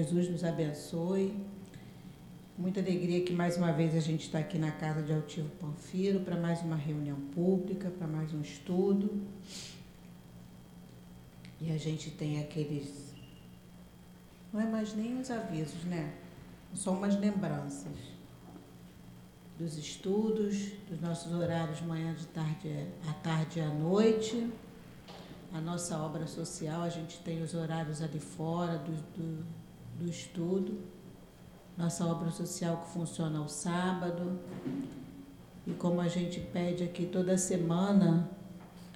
Jesus nos abençoe. Muita alegria que mais uma vez a gente está aqui na casa de Altivo Panfiro para mais uma reunião pública, para mais um estudo. E a gente tem aqueles. Não é mais nem os avisos, né? São umas lembranças dos estudos, dos nossos horários manhã, de tarde, à tarde e à noite. A nossa obra social, a gente tem os horários ali fora do, do do estudo, nossa obra social que funciona ao sábado. E como a gente pede aqui toda semana,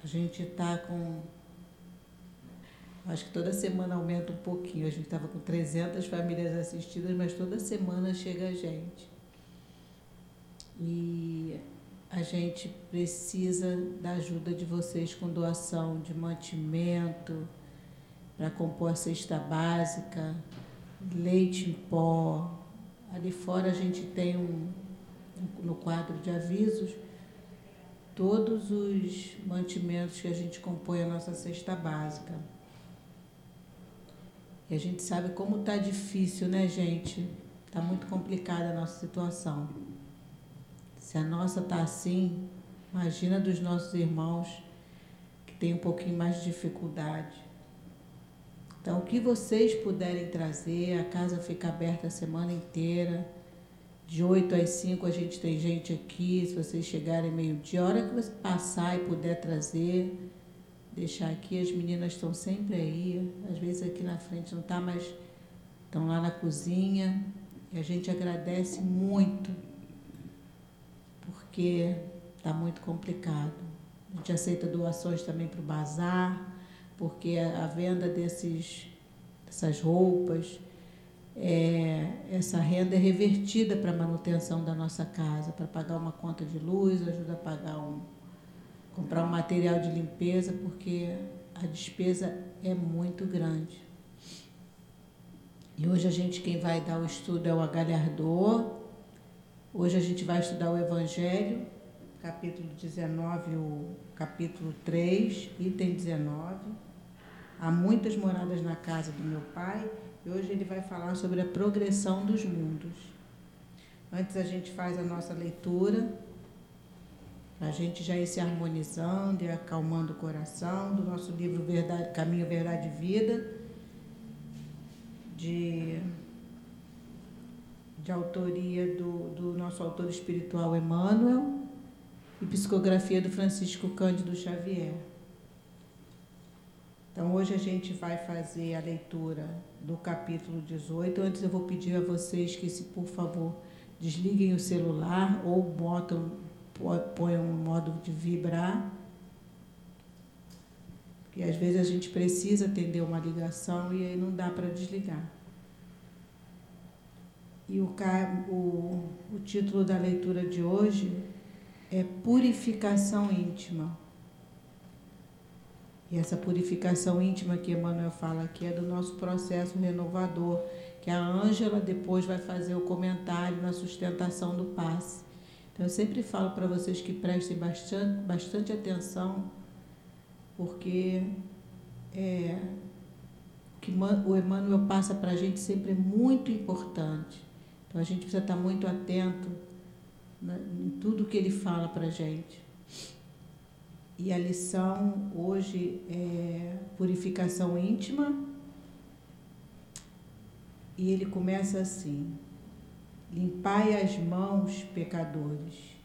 a gente está com. Acho que toda semana aumenta um pouquinho. A gente estava com 300 famílias assistidas, mas toda semana chega a gente. E a gente precisa da ajuda de vocês com doação de mantimento para compor a cesta básica, leite em pó. Ali fora a gente tem um, no quadro de avisos todos os mantimentos que a gente compõe a nossa cesta básica. E a gente sabe como está difícil, né, gente? Está muito complicada a nossa situação. Se a nossa está assim, imagina dos nossos irmãos que têm um pouquinho mais de dificuldade. Então, o que vocês puderem trazer, a casa fica aberta a semana inteira. De 8 às 5 a gente tem gente aqui, se vocês chegarem meio-dia, a hora que você passar e puder trazer, deixar aqui, as meninas estão sempre aí, às vezes aqui na frente não está, mas estão lá na cozinha. E a gente agradece muito, porque está muito complicado. A gente aceita doações também para o bazar porque a venda desses, dessas roupas, é, essa renda é revertida para a manutenção da nossa casa, para pagar uma conta de luz, ajuda a pagar um, comprar um material de limpeza, porque a despesa é muito grande. E hoje a gente, quem vai dar o estudo é o Agalhardor. Hoje a gente vai estudar o Evangelho, capítulo 19, o capítulo 3, item 19. Há muitas moradas na casa do meu pai e hoje ele vai falar sobre a progressão dos mundos. Antes a gente faz a nossa leitura, a gente já ir se harmonizando e acalmando o coração do nosso livro Verdade, Caminho, Verdade e Vida, de, de autoria do, do nosso autor espiritual Emmanuel e psicografia do Francisco Cândido Xavier. Então, hoje a gente vai fazer a leitura do capítulo 18. Antes, eu vou pedir a vocês que, se por favor, desliguem o celular ou botam, ponham um modo de vibrar. Porque às vezes a gente precisa atender uma ligação e aí não dá para desligar. E o, o, o título da leitura de hoje é Purificação Íntima. E essa purificação íntima que Emmanuel fala aqui é do nosso processo renovador, que a Ângela depois vai fazer o comentário na sustentação do passe. Então eu sempre falo para vocês que prestem bastante, bastante atenção, porque é, o que o Emmanuel passa para a gente sempre é muito importante. Então a gente precisa estar muito atento né, em tudo que ele fala para a gente. E a lição hoje é purificação íntima. E ele começa assim: Limpai as mãos, pecadores,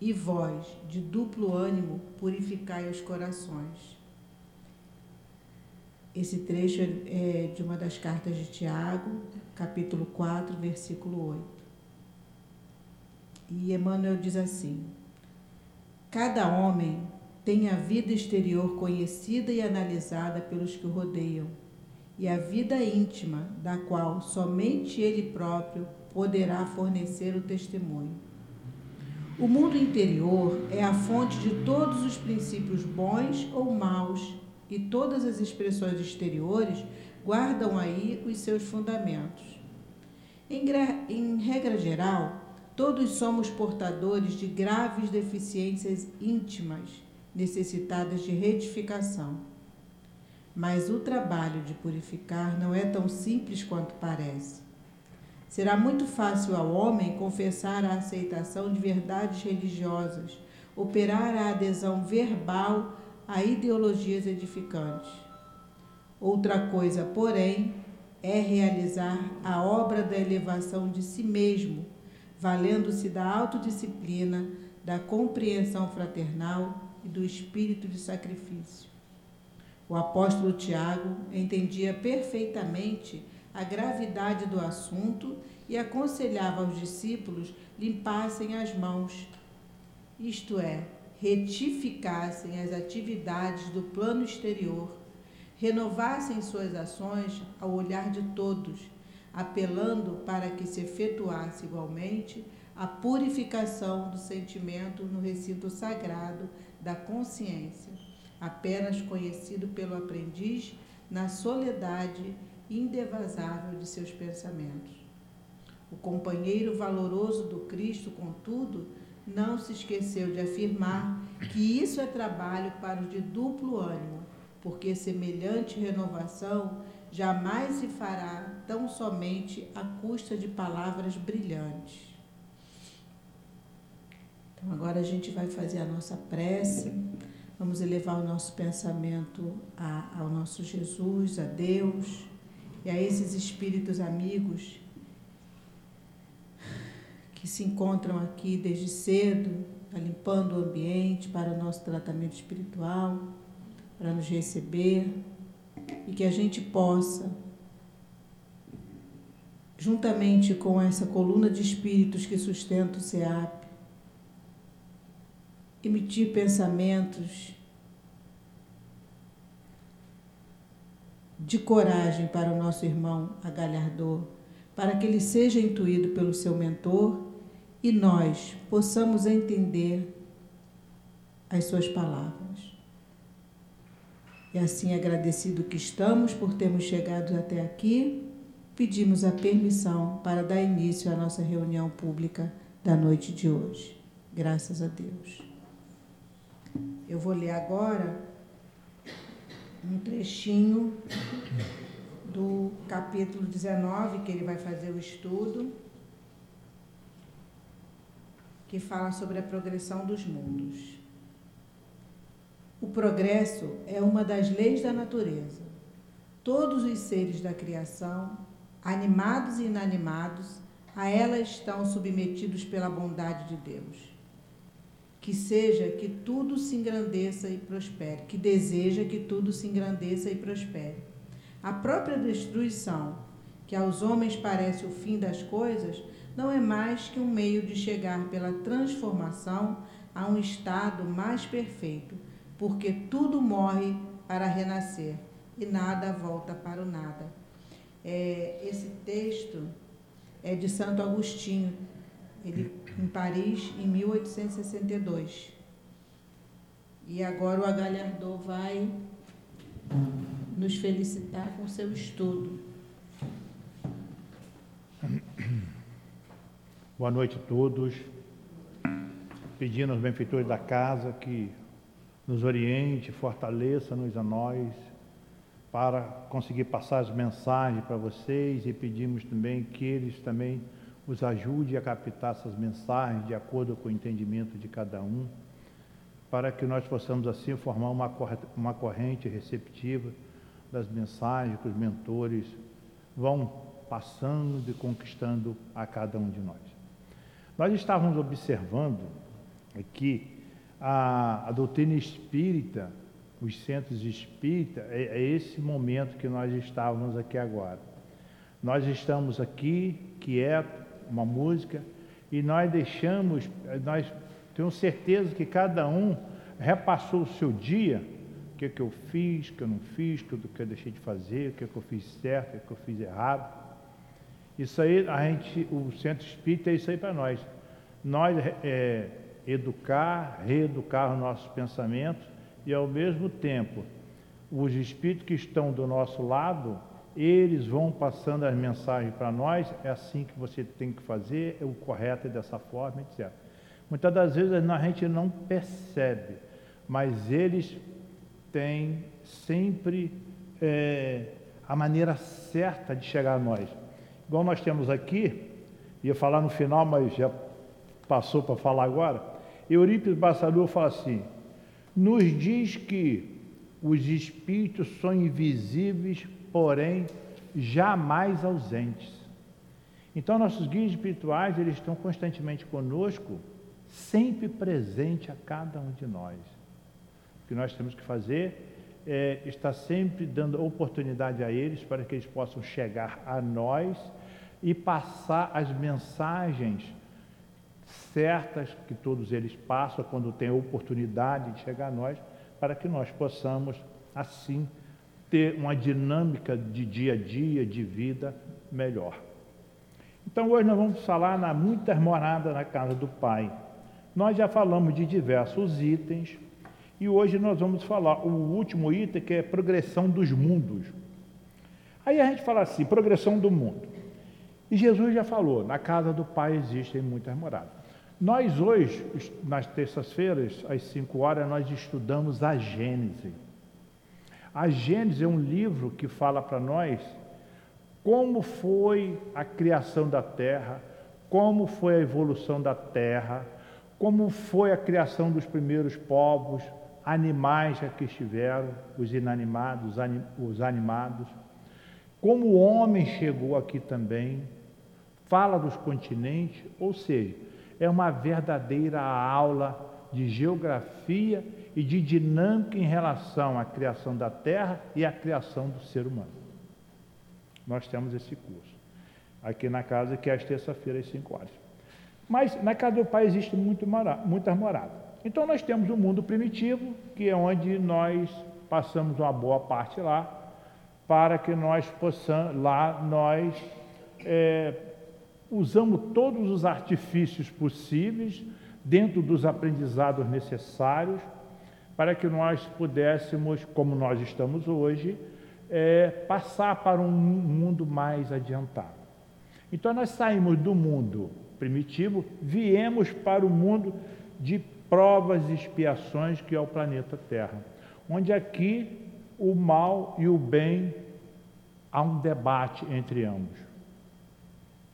e vós, de duplo ânimo, purificai os corações. Esse trecho é de uma das cartas de Tiago, capítulo 4, versículo 8. E Emmanuel diz assim: Cada homem tem a vida exterior conhecida e analisada pelos que o rodeiam, e a vida íntima, da qual somente ele próprio poderá fornecer o testemunho. O mundo interior é a fonte de todos os princípios bons ou maus, e todas as expressões exteriores guardam aí os seus fundamentos. Em, em regra geral, todos somos portadores de graves deficiências íntimas necessitadas de retificação. mas o trabalho de purificar não é tão simples quanto parece. Será muito fácil ao homem confessar a aceitação de verdades religiosas, operar a adesão verbal a ideologias edificantes. Outra coisa, porém, é realizar a obra da elevação de si mesmo, valendo-se da autodisciplina, da compreensão fraternal e do espírito de sacrifício. O apóstolo Tiago entendia perfeitamente a gravidade do assunto e aconselhava aos discípulos limpassem as mãos, isto é, retificassem as atividades do plano exterior, renovassem suas ações ao olhar de todos, apelando para que se efetuasse igualmente a purificação do sentimento no recinto sagrado da consciência apenas conhecido pelo aprendiz na soledade indevasável de seus pensamentos. O companheiro valoroso do Cristo, contudo, não se esqueceu de afirmar que isso é trabalho para o de duplo ânimo, porque semelhante renovação jamais se fará tão somente à custa de palavras brilhantes. Então, agora a gente vai fazer a nossa prece Vamos elevar o nosso pensamento a, ao nosso Jesus, a Deus e a esses espíritos amigos que se encontram aqui desde cedo, tá limpando o ambiente para o nosso tratamento espiritual, para nos receber e que a gente possa, juntamente com essa coluna de espíritos que sustenta o SEAP, emitir pensamentos de coragem para o nosso irmão agalhardor, para que ele seja intuído pelo seu mentor e nós possamos entender as suas palavras. E assim, agradecido que estamos por termos chegado até aqui, pedimos a permissão para dar início à nossa reunião pública da noite de hoje. Graças a Deus. Eu vou ler agora um trechinho do capítulo 19, que ele vai fazer o estudo, que fala sobre a progressão dos mundos. O progresso é uma das leis da natureza. Todos os seres da criação, animados e inanimados, a ela estão submetidos pela bondade de Deus que seja que tudo se engrandeça e prospere, que deseja que tudo se engrandeça e prospere. A própria destruição, que aos homens parece o fim das coisas, não é mais que um meio de chegar pela transformação a um estado mais perfeito, porque tudo morre para renascer e nada volta para o nada. É, esse texto é de Santo Agostinho, ele em Paris em 1862. E agora o Agalhardot vai nos felicitar com seu estudo. Boa noite a todos. Pedindo aos benfeitores da casa que nos oriente, fortaleça-nos a nós para conseguir passar as mensagens para vocês e pedimos também que eles também os ajude a captar essas mensagens de acordo com o entendimento de cada um, para que nós possamos assim formar uma, uma corrente receptiva das mensagens que os mentores vão passando e conquistando a cada um de nós. Nós estávamos observando aqui a, a doutrina espírita, os centros espíritas, é, é esse momento que nós estávamos aqui agora. Nós estamos aqui quietos, uma música, e nós deixamos, nós temos certeza que cada um repassou o seu dia, o que, é que eu fiz, o que eu não fiz, o que eu deixei de fazer, o que, é que eu fiz certo, o que eu fiz errado. Isso aí, a gente, o centro espírita é isso aí para nós. Nós é, educar, reeducar os nossos pensamentos e ao mesmo tempo os espíritos que estão do nosso lado eles vão passando as mensagens para nós, é assim que você tem que fazer, é o correto é dessa forma, etc. Muitas das vezes a gente não percebe, mas eles têm sempre é, a maneira certa de chegar a nós. Igual nós temos aqui, ia falar no final, mas já passou para falar agora. Eurípides Bassalou fala assim: nos diz que os espíritos são invisíveis, porém jamais ausentes. Então, nossos guias espirituais, eles estão constantemente conosco, sempre presente a cada um de nós. O que nós temos que fazer é estar sempre dando oportunidade a eles para que eles possam chegar a nós e passar as mensagens certas que todos eles passam quando têm a oportunidade de chegar a nós, para que nós possamos, assim, ter uma dinâmica de dia a dia, de vida melhor. Então, hoje nós vamos falar na muita morada na casa do Pai. Nós já falamos de diversos itens e hoje nós vamos falar o último item que é progressão dos mundos. Aí a gente fala assim, progressão do mundo. E Jesus já falou, na casa do Pai existem muitas moradas. Nós hoje, nas terças-feiras, às 5 horas, nós estudamos a Gênese. A Gênese é um livro que fala para nós como foi a criação da terra, como foi a evolução da terra, como foi a criação dos primeiros povos, animais que estiveram, os inanimados, os animados, como o homem chegou aqui também, fala dos continentes, ou seja, é uma verdadeira aula de geografia e de dinâmica em relação à criação da Terra e à criação do ser humano. Nós temos esse curso aqui na casa, que é às terça-feiras, às 5 horas. Mas na casa do Pai existe muito mora, muitas moradas. Então nós temos o mundo primitivo, que é onde nós passamos uma boa parte lá, para que nós possamos, lá nós é, usamos todos os artifícios possíveis dentro dos aprendizados necessários para que nós pudéssemos, como nós estamos hoje, é, passar para um mundo mais adiantado. Então nós saímos do mundo primitivo, viemos para o mundo de provas e expiações que é o planeta Terra, onde aqui o mal e o bem há um debate entre ambos.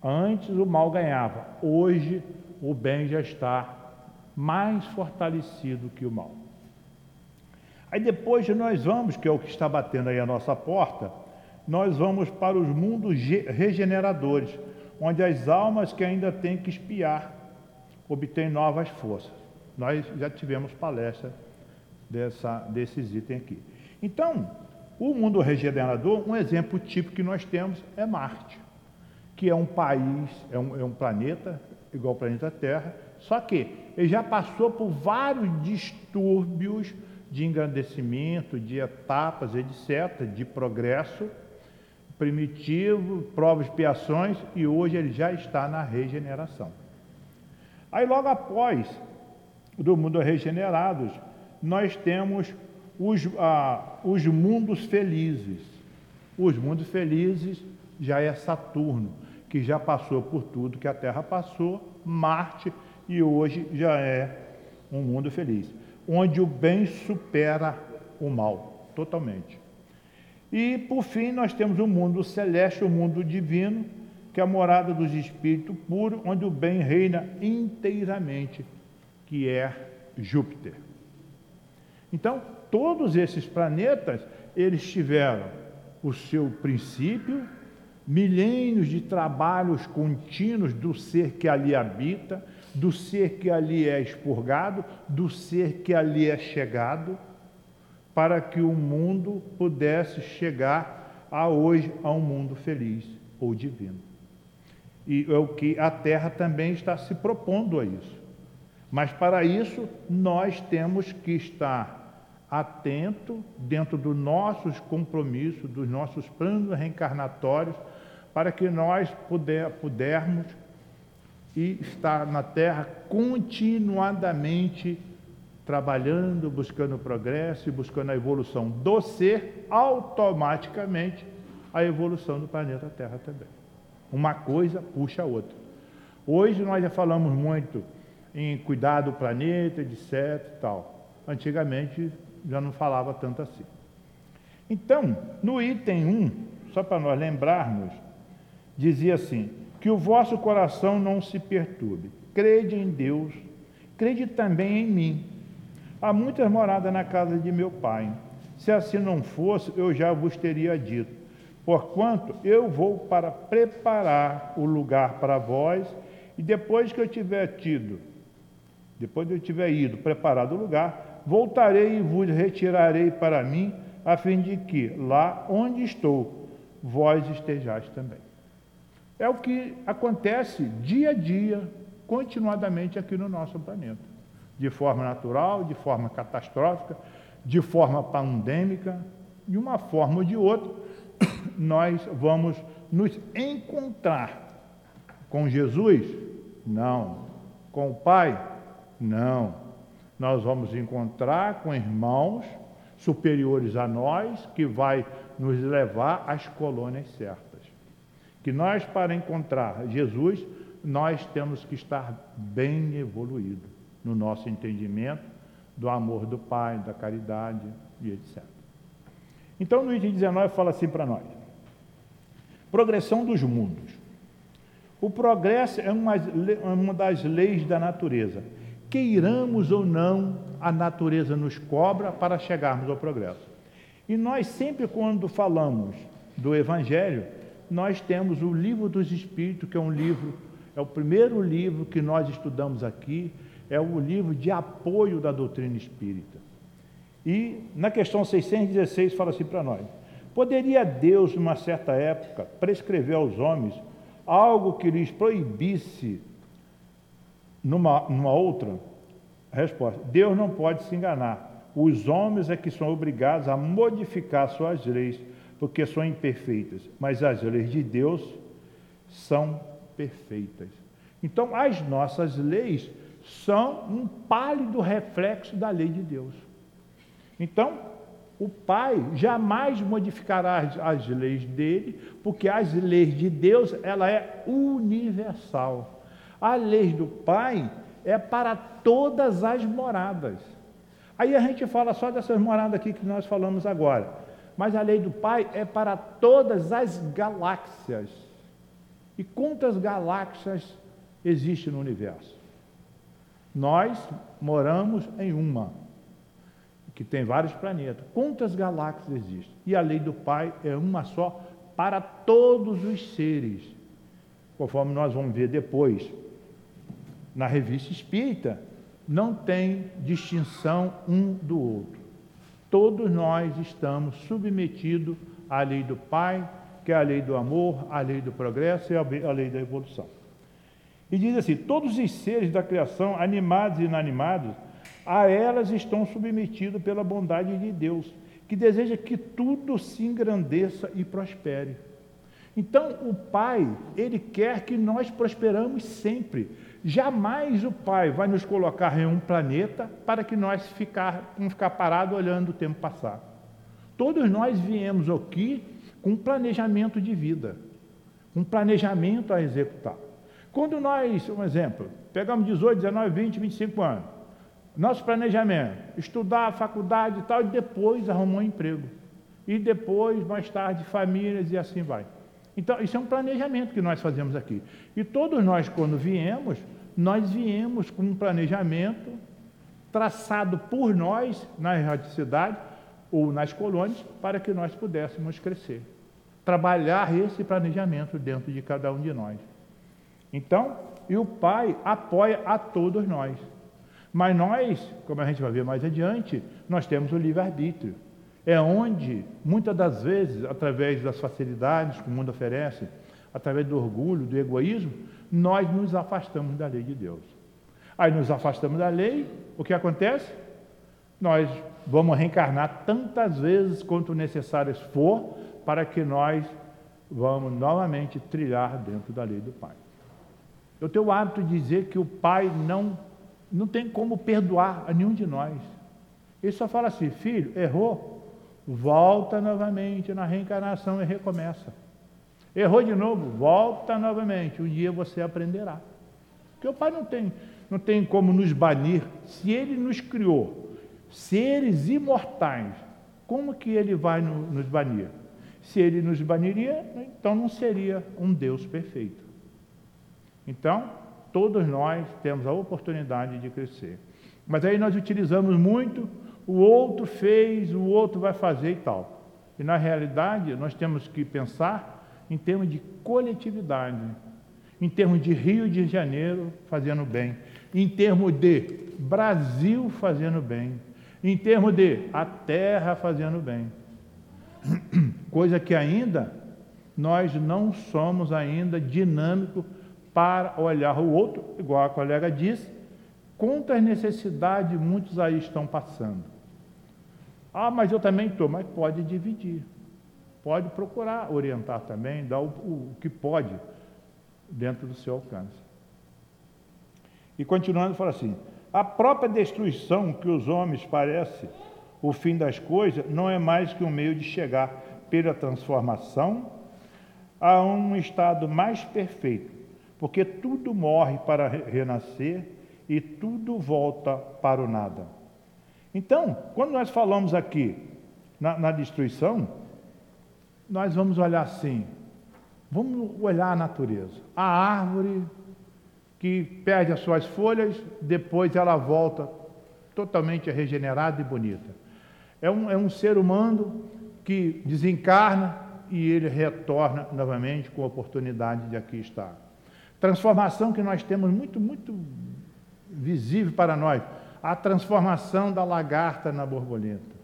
Antes o mal ganhava, hoje o bem já está mais fortalecido que o mal. Aí depois nós vamos, que é o que está batendo aí a nossa porta, nós vamos para os mundos regeneradores, onde as almas que ainda têm que espiar obtêm novas forças. Nós já tivemos palestra dessa, desses itens aqui. Então, o mundo regenerador, um exemplo típico que nós temos é Marte, que é um país, é um, é um planeta, igual ao planeta Terra, só que ele já passou por vários distúrbios de engrandecimento, de etapas, etc., de progresso primitivo, provas, expiações, e hoje ele já está na regeneração. Aí logo após do mundo regenerados, nós temos os, ah, os mundos felizes. Os mundos felizes já é Saturno, que já passou por tudo que a Terra passou, Marte, e hoje já é um mundo feliz, onde o bem supera o mal, totalmente. E, por fim, nós temos o mundo celeste, o mundo divino, que é a morada dos espíritos puros, onde o bem reina inteiramente que é Júpiter. Então, todos esses planetas, eles tiveram o seu princípio, milênios de trabalhos contínuos do ser que ali habita, do ser que ali é expurgado, do ser que ali é chegado, para que o mundo pudesse chegar a hoje a um mundo feliz ou divino. E é o que a Terra também está se propondo a isso. Mas para isso nós temos que estar atento dentro dos nossos compromissos, dos nossos planos reencarnatórios, para que nós puder, pudermos e estar na Terra continuadamente trabalhando, buscando progresso e buscando a evolução do ser, automaticamente a evolução do planeta Terra também. Uma coisa puxa a outra. Hoje nós já falamos muito em cuidar do planeta, etc. E tal. Antigamente já não falava tanto assim. Então, no item 1, só para nós lembrarmos, dizia assim: que o vosso coração não se perturbe. Crede em Deus, crede também em mim. Há muitas moradas na casa de meu pai. Se assim não fosse, eu já vos teria dito. Porquanto eu vou para preparar o lugar para vós, e depois que eu tiver tido, depois de eu tiver ido, preparado o lugar, voltarei e vos retirarei para mim, a fim de que lá onde estou, vós estejais também. É o que acontece dia a dia, continuadamente aqui no nosso planeta, de forma natural, de forma catastrófica, de forma pandêmica, de uma forma ou de outra, nós vamos nos encontrar com Jesus? Não. Com o Pai? Não. Nós vamos encontrar com irmãos superiores a nós que vai nos levar às colônias certas. Que nós para encontrar Jesus, nós temos que estar bem evoluído no nosso entendimento do amor do Pai, da caridade e etc. Então, item 19 fala assim para nós: progressão dos mundos. O progresso é uma, uma das leis da natureza. Queiramos ou não, a natureza nos cobra para chegarmos ao progresso. E nós sempre, quando falamos do Evangelho, nós temos o Livro dos Espíritos, que é um livro, é o primeiro livro que nós estudamos aqui, é o livro de apoio da doutrina espírita. E na questão 616 fala assim para nós: Poderia Deus, numa certa época, prescrever aos homens algo que lhes proibisse numa, numa outra? resposta: Deus não pode se enganar. Os homens é que são obrigados a modificar suas leis, porque são imperfeitas, mas as leis de Deus são perfeitas. Então, as nossas leis são um pálido reflexo da lei de Deus. Então, o Pai jamais modificará as, as, leis dele, porque as leis de Deus, ela é universal. A lei do Pai é para todas as moradas. Aí a gente fala só dessas moradas aqui que nós falamos agora. Mas a lei do Pai é para todas as galáxias. E quantas galáxias existem no universo? Nós moramos em uma, que tem vários planetas. Quantas galáxias existem? E a lei do Pai é uma só para todos os seres. Conforme nós vamos ver depois, na revista espírita, não tem distinção um do outro. Todos nós estamos submetidos à lei do Pai, que é a lei do amor, a lei do progresso e a lei da evolução. E diz assim: todos os seres da criação, animados e inanimados, a elas estão submetidos pela bondade de Deus, que deseja que tudo se engrandeça e prospere. Então, o Pai, ele quer que nós prosperamos sempre. Jamais o Pai vai nos colocar em um planeta para que nós ficar, não ficar parado olhando o tempo passar. Todos nós viemos aqui com um planejamento de vida, um planejamento a executar. Quando nós, um exemplo, pegamos 18, 19, 20, 25 anos, nosso planejamento, estudar a faculdade e tal, e depois arrumar um emprego. E depois, mais tarde, famílias e assim vai. Então, isso é um planejamento que nós fazemos aqui. E todos nós, quando viemos, nós viemos com um planejamento traçado por nós na erradicidade ou nas colônias para que nós pudéssemos crescer. Trabalhar esse planejamento dentro de cada um de nós. Então, e o Pai apoia a todos nós. Mas nós, como a gente vai ver mais adiante, nós temos o livre-arbítrio. É onde, muitas das vezes, através das facilidades que o mundo oferece, através do orgulho, do egoísmo, nós nos afastamos da lei de Deus. Aí nos afastamos da lei, o que acontece? Nós vamos reencarnar tantas vezes quanto necessárias for para que nós vamos novamente trilhar dentro da lei do Pai. Eu tenho o hábito de dizer que o pai não, não tem como perdoar a nenhum de nós. Ele só fala assim: filho, errou, volta novamente na reencarnação e recomeça. Errou de novo, volta novamente. Um dia você aprenderá. Porque o pai não tem, não tem como nos banir. Se ele nos criou seres imortais, como que ele vai nos banir? Se ele nos baniria, então não seria um Deus perfeito. Então, todos nós temos a oportunidade de crescer. Mas aí nós utilizamos muito, o outro fez, o outro vai fazer e tal. E na realidade, nós temos que pensar em termos de coletividade, em termos de Rio de Janeiro fazendo bem, em termos de Brasil fazendo bem, em termos de a terra fazendo bem. Coisa que ainda nós não somos ainda dinâmicos para olhar o outro, igual a colega disse, quantas necessidades muitos aí estão passando. Ah, mas eu também estou, mas pode dividir. Pode procurar orientar também, dar o, o que pode dentro do seu alcance. E continuando, fala assim: a própria destruição que os homens parece o fim das coisas não é mais que um meio de chegar pela transformação a um estado mais perfeito, porque tudo morre para renascer e tudo volta para o nada. Então, quando nós falamos aqui na, na destruição, nós vamos olhar assim, vamos olhar a natureza. A árvore que perde as suas folhas, depois ela volta totalmente regenerada e bonita. É um, é um ser humano que desencarna e ele retorna novamente com a oportunidade de aqui estar. Transformação que nós temos muito, muito visível para nós. A transformação da lagarta na borboleta.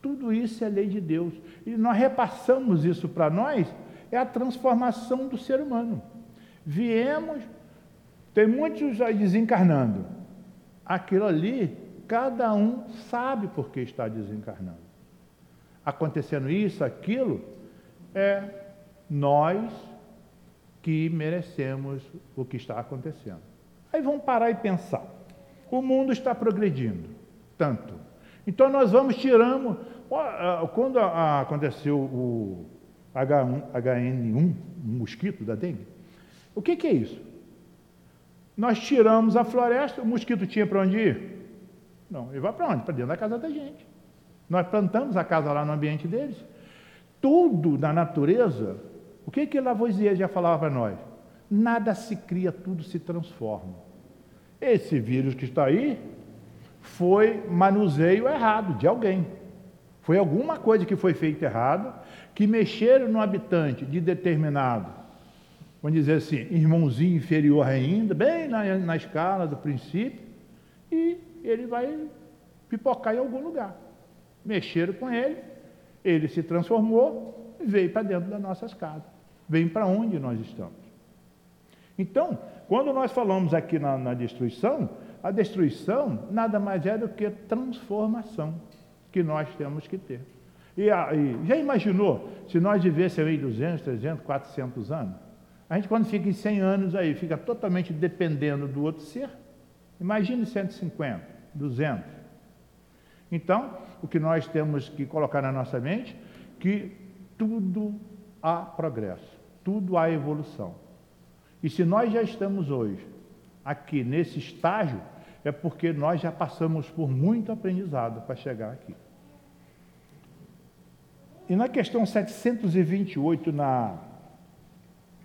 Tudo isso é lei de Deus. E nós repassamos isso para nós, é a transformação do ser humano. Viemos tem muitos aí desencarnando. Aquilo ali, cada um sabe por que está desencarnando. Acontecendo isso, aquilo, é nós que merecemos o que está acontecendo. Aí vamos parar e pensar. O mundo está progredindo tanto. Então nós vamos tirando. Quando aconteceu o H1, n 1 um mosquito da dengue, o que, que é isso? Nós tiramos a floresta, o mosquito tinha para onde ir? Não, ele vai para onde? Para dentro da casa da gente. Nós plantamos a casa lá no ambiente deles. Tudo na natureza, o que que Lavoisier já falava para nós? Nada se cria, tudo se transforma. Esse vírus que está aí foi manuseio errado de alguém. Foi alguma coisa que foi feita errado, que mexeram no habitante de determinado vamos dizer assim, irmãozinho inferior ainda, bem na, na escala do princípio, e ele vai pipocar em algum lugar. Mexeram com ele, ele se transformou e veio para dentro das nossas casas. Vem para onde nós estamos. Então, quando nós falamos aqui na, na, destruição, a destruição nada mais é do que transformação que nós temos que ter. E, e já imaginou se nós vivêssemos aí 200, 300, 400 anos? A gente, quando fica em 100 anos aí, fica totalmente dependendo do outro ser. Imagine 150, 200. Então, o que nós temos que colocar na nossa mente, que tudo há progresso, tudo há evolução. E se nós já estamos hoje aqui nesse estágio, é porque nós já passamos por muito aprendizado para chegar aqui. E na questão 728, na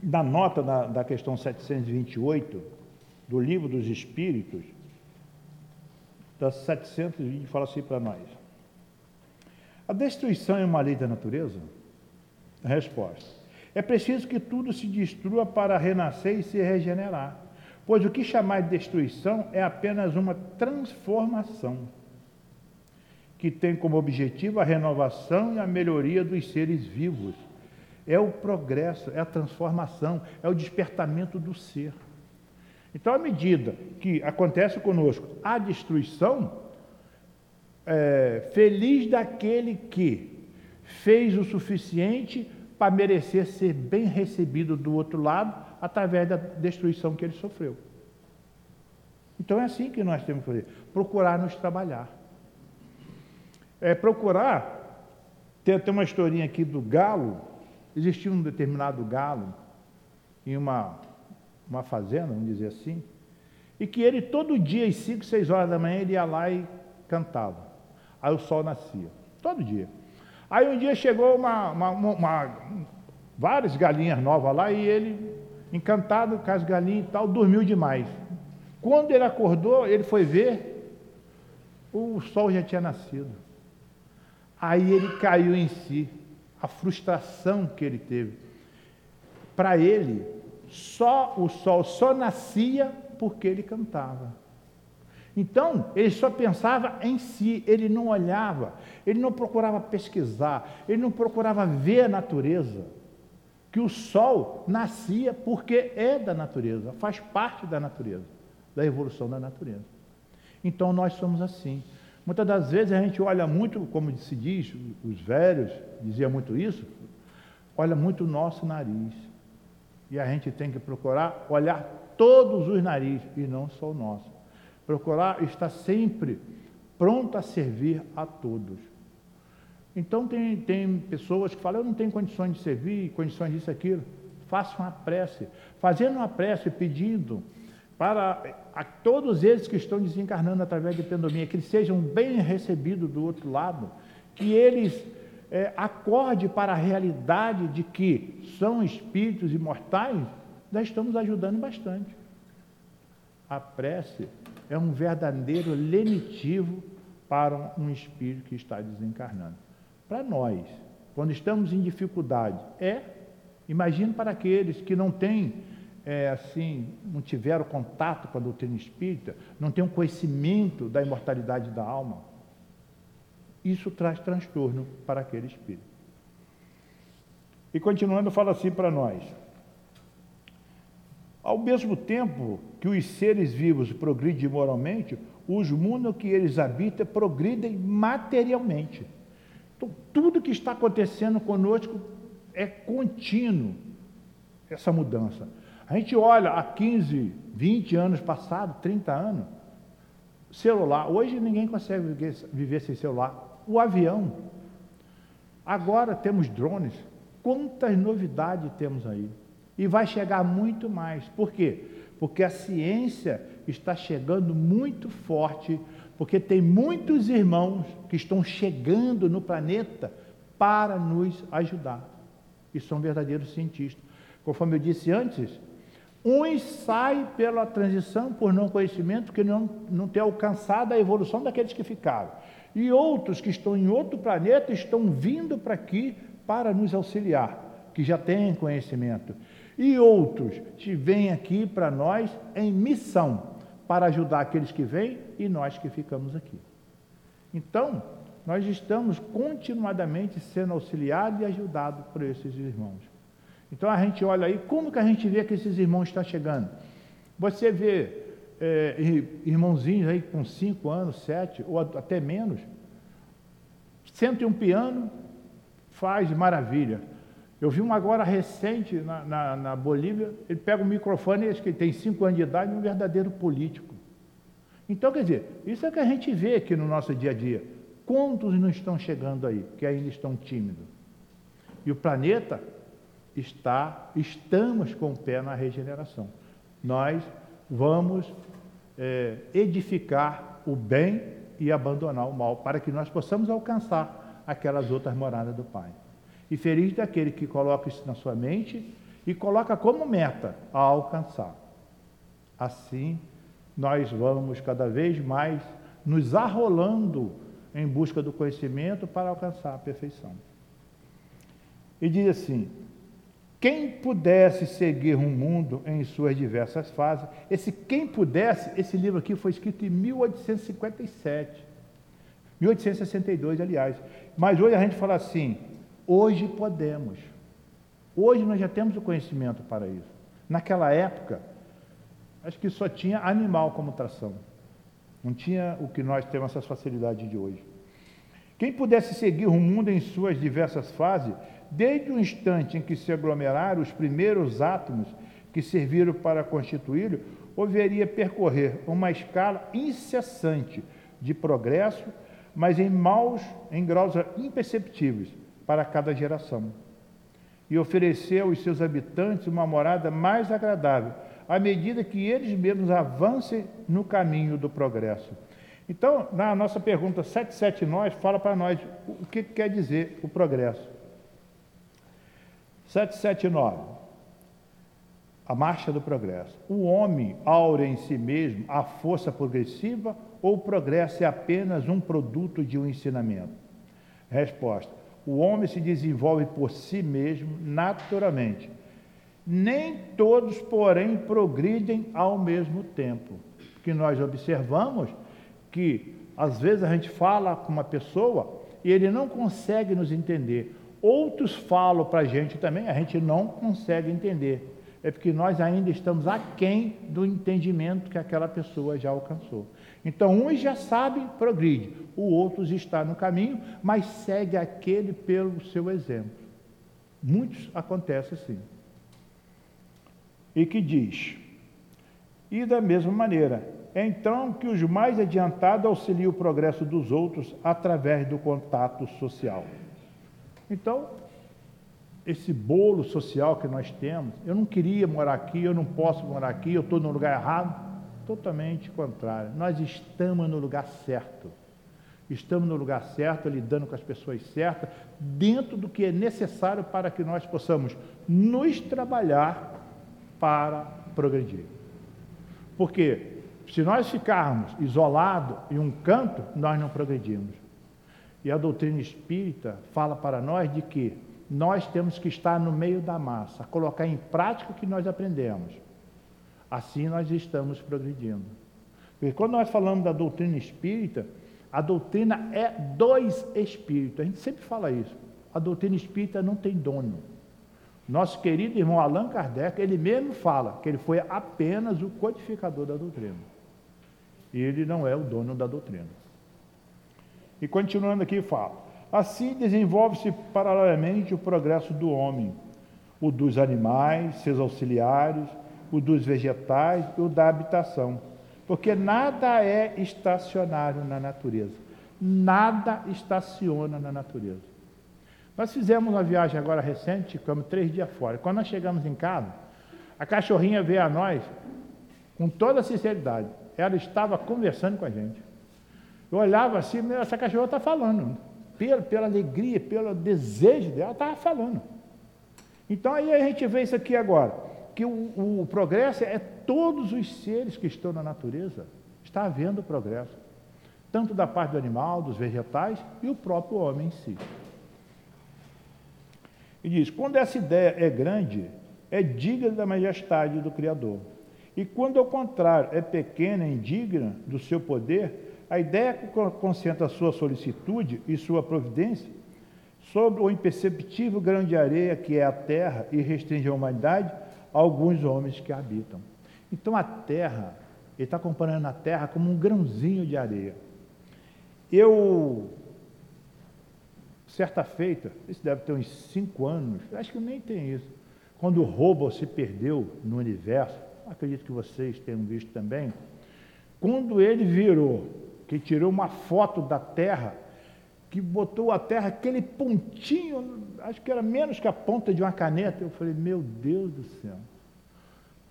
da nota da, da questão 728 do livro dos Espíritos, da 720, fala assim para nós. A destruição é uma lei da natureza? A resposta. É preciso que tudo se destrua para renascer e se regenerar, pois o que chamar de destruição é apenas uma transformação, que tem como objetivo a renovação e a melhoria dos seres vivos é o progresso, é a transformação, é o despertamento do ser. Então, à medida que acontece conosco a destruição, é, feliz daquele que fez o suficiente para merecer ser bem recebido do outro lado através da destruição que ele sofreu. Então é assim que nós temos que fazer: procurar nos trabalhar. É procurar. Tem, tem uma historinha aqui do galo, Existia um determinado galo em uma, uma fazenda, vamos dizer assim, e que ele todo dia, às 5, 6 horas da manhã, ele ia lá e cantava. Aí o sol nascia. todo dia. Aí um dia chegou uma, uma, uma, várias galinhas novas lá e ele, encantado com as galinhas e tal, dormiu demais. Quando ele acordou, ele foi ver, o sol já tinha nascido. Aí ele caiu em si, a frustração que ele teve. Para ele, só o sol só nascia porque ele cantava. Então, ele só pensava em si, ele não olhava, ele não procurava pesquisar, ele não procurava ver a natureza. Que o sol nascia porque é da natureza, faz parte da natureza, da evolução da natureza. Então, nós somos assim. Muitas das vezes a gente olha muito, como se diz, os velhos diziam muito isso, olha muito o nosso nariz. E a gente tem que procurar olhar todos os narizes e não só o nosso. Procurar estar sempre pronto a servir a todos. Então tem, tem pessoas que falam, eu não tenho condições de servir, condições disso, aquilo. Faça uma prece. Fazendo uma prece, pedindo para a todos eles que estão desencarnando através de pendomia, que eles sejam bem recebidos do outro lado, que eles é, acorde para a realidade de que são espíritos imortais, nós estamos ajudando bastante. A prece é um verdadeiro lenitivo para um espírito que está desencarnando. Para nós, quando estamos em dificuldade, é, imagine para aqueles que não têm é, assim, não tiveram contato com a doutrina espírita, não têm um conhecimento da imortalidade da alma, isso traz transtorno para aquele espírito. E continuando, fala assim para nós: ao mesmo tempo que os seres vivos progridem moralmente, os mundos que eles habitam progridem materialmente. Então, tudo que está acontecendo conosco é contínuo, essa mudança. A gente olha há 15, 20 anos passados, 30 anos, celular. Hoje ninguém consegue viver, viver sem celular. O avião. Agora temos drones. Quantas novidades temos aí? E vai chegar muito mais. Por quê? Porque a ciência está chegando muito forte, porque tem muitos irmãos que estão chegando no planeta para nos ajudar. E são verdadeiros cientistas. Conforme eu disse antes, Uns saem pela transição por não conhecimento, que não, não tem alcançado a evolução daqueles que ficaram. E outros que estão em outro planeta estão vindo para aqui para nos auxiliar, que já têm conhecimento. E outros que vêm aqui para nós em missão, para ajudar aqueles que vêm e nós que ficamos aqui. Então, nós estamos continuadamente sendo auxiliados e ajudados por esses irmãos. Então a gente olha aí, como que a gente vê que esses irmãos estão chegando? Você vê é, irmãozinhos aí com 5 anos, 7 ou até menos, senta em um piano, faz maravilha. Eu vi um agora recente na, na, na Bolívia, ele pega o microfone, acho que ele tem 5 anos de idade, um verdadeiro político. Então, quer dizer, isso é que a gente vê aqui no nosso dia a dia. Quantos não estão chegando aí, que ainda estão tímidos? E o planeta está, estamos com o pé na regeneração. Nós vamos é, edificar o bem e abandonar o mal, para que nós possamos alcançar aquelas outras moradas do Pai. E feliz daquele que coloca isso na sua mente e coloca como meta a alcançar. Assim, nós vamos cada vez mais nos arrolando em busca do conhecimento para alcançar a perfeição. E diz assim: quem pudesse seguir um mundo em suas diversas fases, esse quem pudesse, esse livro aqui foi escrito em 1857, 1862, aliás. Mas hoje a gente fala assim: hoje podemos. Hoje nós já temos o conhecimento para isso. Naquela época, acho que só tinha animal como tração. Não tinha o que nós temos essas facilidades de hoje. Quem pudesse seguir o mundo em suas diversas fases, Desde o instante em que se aglomeraram os primeiros átomos que serviram para constituí-lo, haveria percorrer uma escala incessante de progresso, mas em maus, em graus imperceptíveis para cada geração. E oferecer aos seus habitantes uma morada mais agradável, à medida que eles mesmos avancem no caminho do progresso. Então, na nossa pergunta 779, fala para nós o que quer dizer o progresso. 779. A marcha do progresso. O homem aura em si mesmo a força progressiva ou o progresso é apenas um produto de um ensinamento? Resposta: O homem se desenvolve por si mesmo naturalmente. Nem todos, porém, progridem ao mesmo tempo. Que nós observamos que às vezes a gente fala com uma pessoa e ele não consegue nos entender. Outros falam para a gente também, a gente não consegue entender. É porque nós ainda estamos aquém do entendimento que aquela pessoa já alcançou. Então, uns já sabem, progride, o outro está no caminho, mas segue aquele pelo seu exemplo. Muitos acontece assim. E que diz: E da mesma maneira, é então que os mais adiantados auxiliam o progresso dos outros através do contato social. Então, esse bolo social que nós temos, eu não queria morar aqui, eu não posso morar aqui, eu estou no lugar errado. Totalmente contrário. Nós estamos no lugar certo. Estamos no lugar certo, lidando com as pessoas certas, dentro do que é necessário para que nós possamos nos trabalhar para progredir. Porque se nós ficarmos isolados em um canto, nós não progredimos. E a doutrina espírita fala para nós de que nós temos que estar no meio da massa, colocar em prática o que nós aprendemos. Assim nós estamos progredindo. Porque quando nós falamos da doutrina espírita, a doutrina é dois espíritos. A gente sempre fala isso. A doutrina espírita não tem dono. Nosso querido irmão Allan Kardec, ele mesmo fala que ele foi apenas o codificador da doutrina e ele não é o dono da doutrina. E continuando aqui, fala: assim desenvolve-se paralelamente o progresso do homem, o dos animais, seus auxiliares, o dos vegetais e o da habitação, porque nada é estacionário na natureza, nada estaciona na natureza. Nós fizemos uma viagem agora recente, ficamos três dias fora. Quando nós chegamos em casa, a cachorrinha veio a nós com toda sinceridade ela estava conversando com a gente. Eu olhava assim, essa cachorra está falando. Pela, pela alegria, pelo desejo dela, estava falando. Então aí a gente vê isso aqui agora, que o, o, progresso é todos os seres que estão na natureza, está havendo progresso. Tanto da parte do animal, dos vegetais e o próprio homem em si. E diz: quando essa ideia é grande, é digna da majestade do Criador. E quando, ao contrário, é pequena e indigna do seu poder, a ideia que concentra sua solicitude e sua providência sobre o imperceptível grão de areia que é a terra e restringe a humanidade alguns homens que habitam. Então a terra, ele está comparando a terra como um grãozinho de areia. Eu, certa feita, isso deve ter uns cinco anos, acho que nem tem isso, quando o roubo se perdeu no universo, acredito que vocês tenham visto também, quando ele virou, que tirou uma foto da terra, que botou a terra aquele pontinho, acho que era menos que a ponta de uma caneta, eu falei, meu Deus do céu.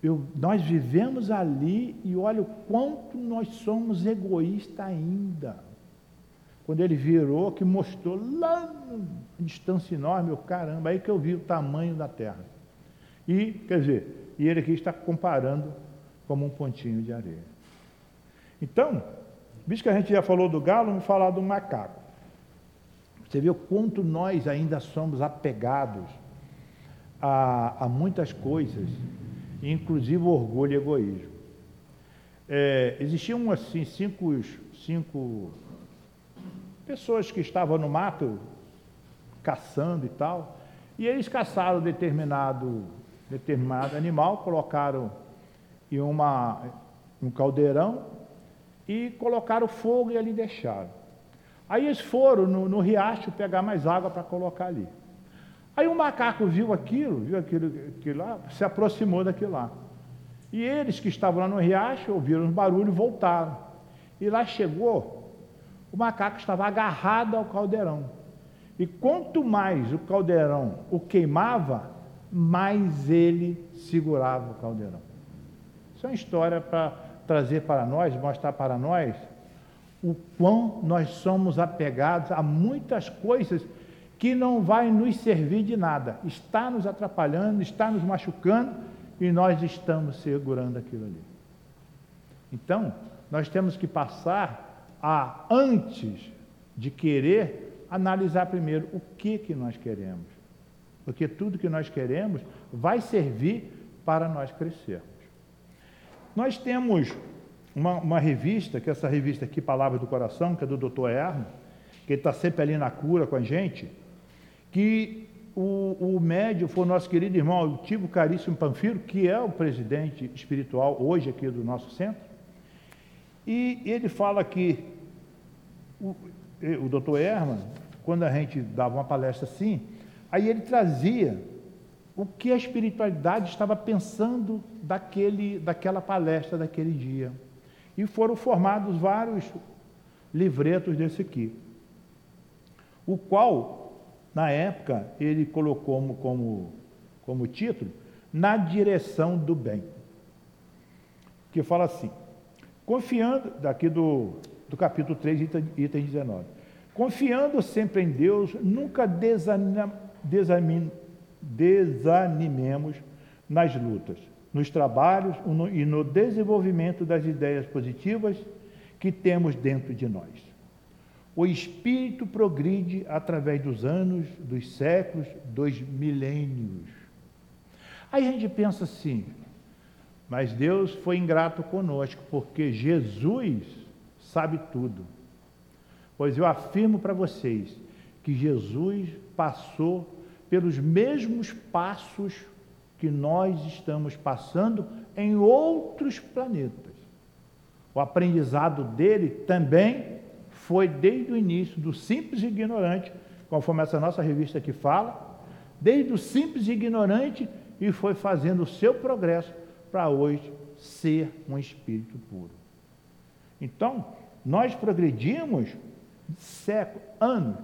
Eu, nós vivemos ali e olha o quanto nós somos egoístas ainda. Quando ele virou, que mostrou lá distância enorme, eu, caramba, aí que eu vi o tamanho da terra. E, quer dizer, e ele aqui está comparando como um pontinho de areia. Então, visto que a gente já falou do galo, vamos falar do macaco. Você vê o quanto nós ainda somos apegados a, a muitas coisas, inclusive orgulho e egoísmo. É, existiam assim cinco, cinco pessoas que estavam no mato caçando e tal, e eles caçaram determinado determinado animal, colocaram em uma, um caldeirão e colocaram fogo e ali deixaram. Aí eles foram no, no riacho pegar mais água para colocar ali. Aí o macaco viu aquilo, viu aquilo, aquilo lá, se aproximou daquilo lá. E eles que estavam lá no riacho ouviram os barulhos voltaram. E lá chegou, o macaco estava agarrado ao caldeirão. E quanto mais o caldeirão o queimava, mais ele segurava o caldeirão. Isso é uma história para trazer para nós, mostrar para nós o quão nós somos apegados a muitas coisas que não vai nos servir de nada, está nos atrapalhando, está nos machucando e nós estamos segurando aquilo ali. Então, nós temos que passar a, antes de querer, analisar primeiro o que, que nós queremos. Porque tudo que nós queremos vai servir para nós crescermos. Nós temos uma, uma revista, que é essa revista aqui, Palavras do Coração, que é do Dr. Erno, que ele está sempre ali na cura com a gente, que o, o médio foi o nosso querido irmão Tivo Caríssimo Panfiro, que é o presidente espiritual hoje aqui do nosso centro, e ele fala que o, o doutor quando a gente dava uma palestra assim, aí ele trazia o que a espiritualidade estava pensando daquele, daquela palestra daquele dia. E foram formados vários livretos desse aqui, o qual na época, ele colocou como, como, como título, Na Direção do Bem. Que fala assim, confiando, daqui do, do capítulo 3, item, item 19, confiando sempre em Deus, nunca desanim, desanim, desanimemos nas lutas, nos trabalhos e no desenvolvimento das ideias positivas que temos dentro de nós. O espírito progride através dos anos, dos séculos, dos milênios. Aí a gente pensa assim, mas Deus foi ingrato conosco, porque Jesus sabe tudo. Pois eu afirmo para vocês que Jesus passou pelos mesmos passos que nós estamos passando em outros planetas. O aprendizado dele também foi desde o início do simples ignorante, conforme essa nossa revista aqui fala, desde o simples ignorante e foi fazendo o seu progresso para hoje ser um espírito puro. Então, nós progredimos séculos, anos,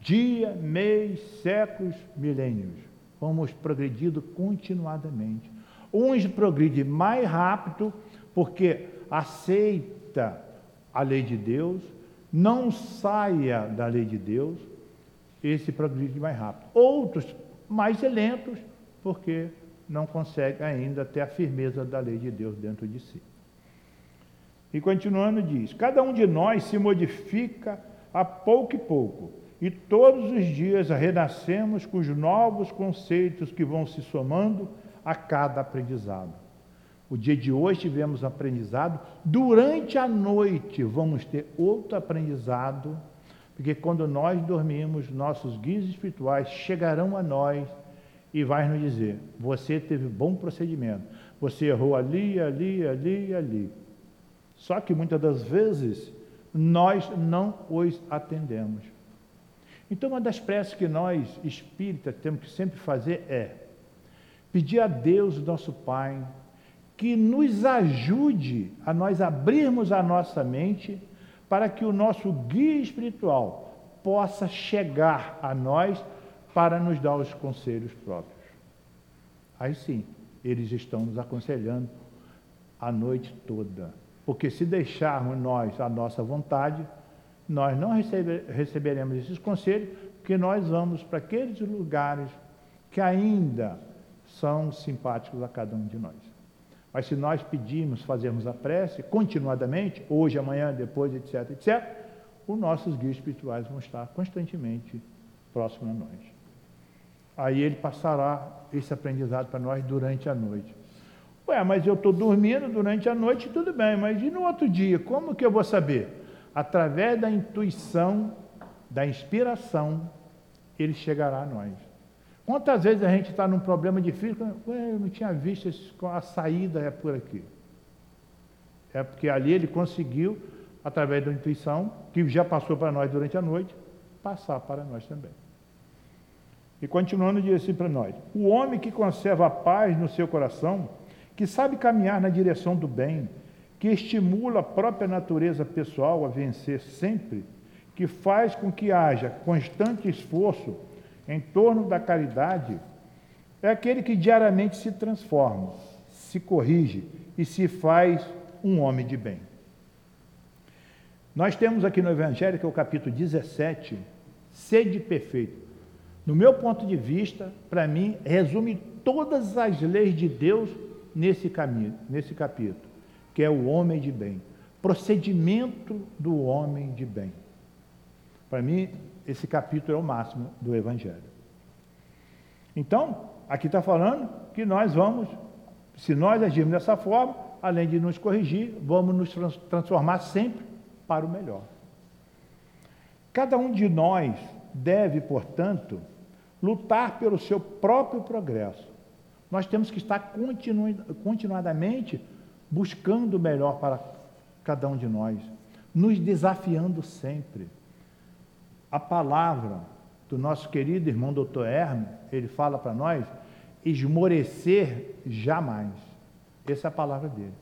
dia, mês, séculos, milênios. Vamos progredindo continuadamente. Uns progredem mais rápido porque aceita a lei de Deus, não saia da lei de Deus, esse progride mais rápido. Outros mais lentos, porque não conseguem ainda ter a firmeza da lei de Deus dentro de si. E continuando diz: Cada um de nós se modifica a pouco e pouco, e todos os dias renascemos com os novos conceitos que vão se somando a cada aprendizado. O dia de hoje tivemos aprendizado, durante a noite vamos ter outro aprendizado, porque quando nós dormimos, nossos guias espirituais chegarão a nós e vai nos dizer: você teve bom procedimento, você errou ali, ali, ali ali. Só que muitas das vezes nós não os atendemos. Então, uma das preces que nós espíritas temos que sempre fazer é pedir a Deus, nosso Pai, que nos ajude a nós abrirmos a nossa mente para que o nosso guia espiritual possa chegar a nós para nos dar os conselhos próprios. Aí sim, eles estão nos aconselhando a noite toda. Porque se deixarmos nós a nossa vontade, nós não receberemos esses conselhos, porque nós vamos para aqueles lugares que ainda são simpáticos a cada um de nós. Mas se nós pedirmos, fazermos a prece continuadamente, hoje, amanhã, depois, etc., etc., os nossos guias espirituais vão estar constantemente próximos a nós. Aí ele passará esse aprendizado para nós durante a noite. Ué, mas eu estou dormindo durante a noite, tudo bem, mas e no outro dia? Como que eu vou saber? Através da intuição, da inspiração, ele chegará a nós. Quantas vezes a gente está num problema difícil, Ué, eu não tinha visto a saída é por aqui. É porque ali ele conseguiu, através da intuição, que já passou para nós durante a noite, passar para nós também. E continuando, diz assim para nós: o homem que conserva a paz no seu coração, que sabe caminhar na direção do bem, que estimula a própria natureza pessoal a vencer sempre, que faz com que haja constante esforço em torno da caridade é aquele que diariamente se transforma, se corrige e se faz um homem de bem. Nós temos aqui no Evangelho, que é o capítulo 17, sede perfeito. No meu ponto de vista, para mim, resume todas as leis de Deus nesse caminho, nesse capítulo, que é o homem de bem. Procedimento do homem de bem. Para mim, esse capítulo é o máximo do Evangelho. Então, aqui está falando que nós vamos, se nós agirmos dessa forma, além de nos corrigir, vamos nos transformar sempre para o melhor. Cada um de nós deve, portanto, lutar pelo seu próprio progresso. Nós temos que estar continu continuadamente buscando o melhor para cada um de nós, nos desafiando sempre. A palavra do nosso querido irmão doutor Hermes, ele fala para nós, esmorecer jamais. Essa é a palavra dele.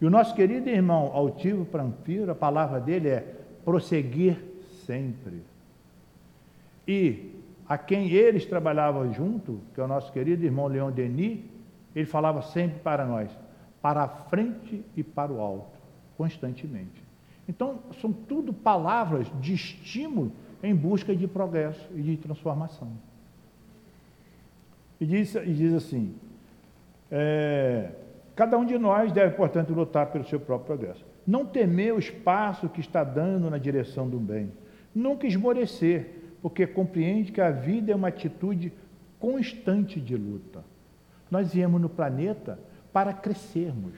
E o nosso querido irmão Altivo Pranfiro, a palavra dele é prosseguir sempre. E a quem eles trabalhavam junto, que é o nosso querido irmão Leão Denis, ele falava sempre para nós, para a frente e para o alto, constantemente. Então, são tudo palavras de estímulo em busca de progresso e de transformação. E diz, e diz assim: é, cada um de nós deve, portanto, lutar pelo seu próprio progresso. Não temer o espaço que está dando na direção do bem. Nunca esmorecer, porque compreende que a vida é uma atitude constante de luta. Nós viemos no planeta para crescermos,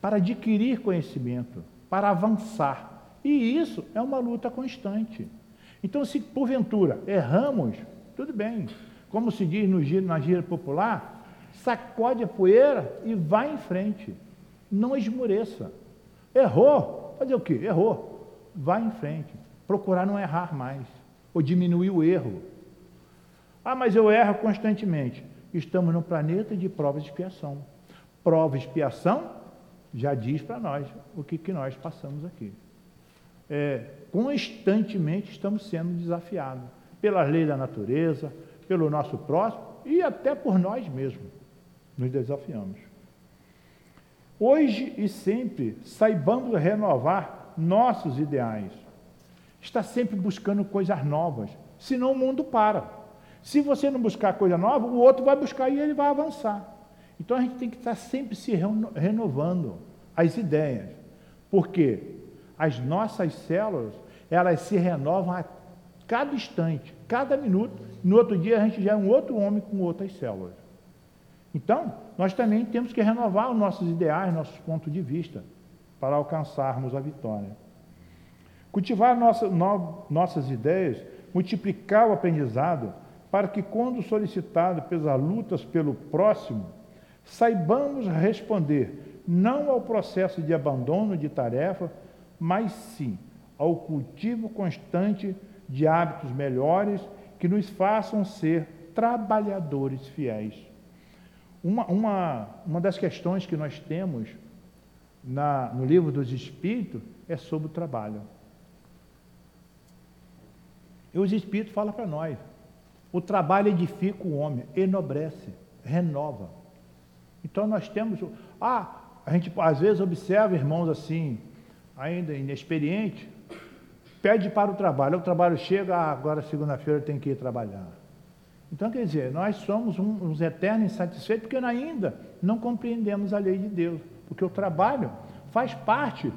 para adquirir conhecimento, para avançar. E isso é uma luta constante. Então, se porventura erramos, tudo bem. Como se diz no giro, na gira popular, sacode a poeira e vai em frente. Não esmoreça. Errou, fazer o quê? Errou. Vai em frente. Procurar não errar mais, ou diminuir o erro. Ah, mas eu erro constantemente. Estamos num planeta de prova de expiação. Prova expiação já diz para nós o que, que nós passamos aqui é, constantemente estamos sendo desafiados pelas leis da natureza, pelo nosso próximo e até por nós mesmos. Nos desafiamos. Hoje e sempre, saibamos renovar nossos ideais. Está sempre buscando coisas novas, senão o mundo para. Se você não buscar coisa nova, o outro vai buscar e ele vai avançar. Então a gente tem que estar sempre se renovando as ideias. Por quê? As nossas células, elas se renovam a cada instante, cada minuto. No outro dia a gente já é um outro homem com outras células. Então, nós também temos que renovar os nossos ideais, nossos pontos de vista, para alcançarmos a vitória. Cultivar nossa, no, nossas ideias, multiplicar o aprendizado, para que, quando solicitado pelas lutas pelo próximo, saibamos responder não ao processo de abandono de tarefa, mas sim ao cultivo constante de hábitos melhores que nos façam ser trabalhadores fiéis. Uma, uma, uma das questões que nós temos na, no livro dos Espíritos é sobre o trabalho. E os Espíritos falam para nós: o trabalho edifica o homem, enobrece, renova. Então nós temos. Ah, a gente às vezes observa irmãos assim, ainda inexperiente, pede para o trabalho. O trabalho chega, ah, agora segunda-feira tem que ir trabalhar. Então, quer dizer, nós somos uns eternos insatisfeitos porque ainda não compreendemos a lei de Deus. Porque o trabalho faz parte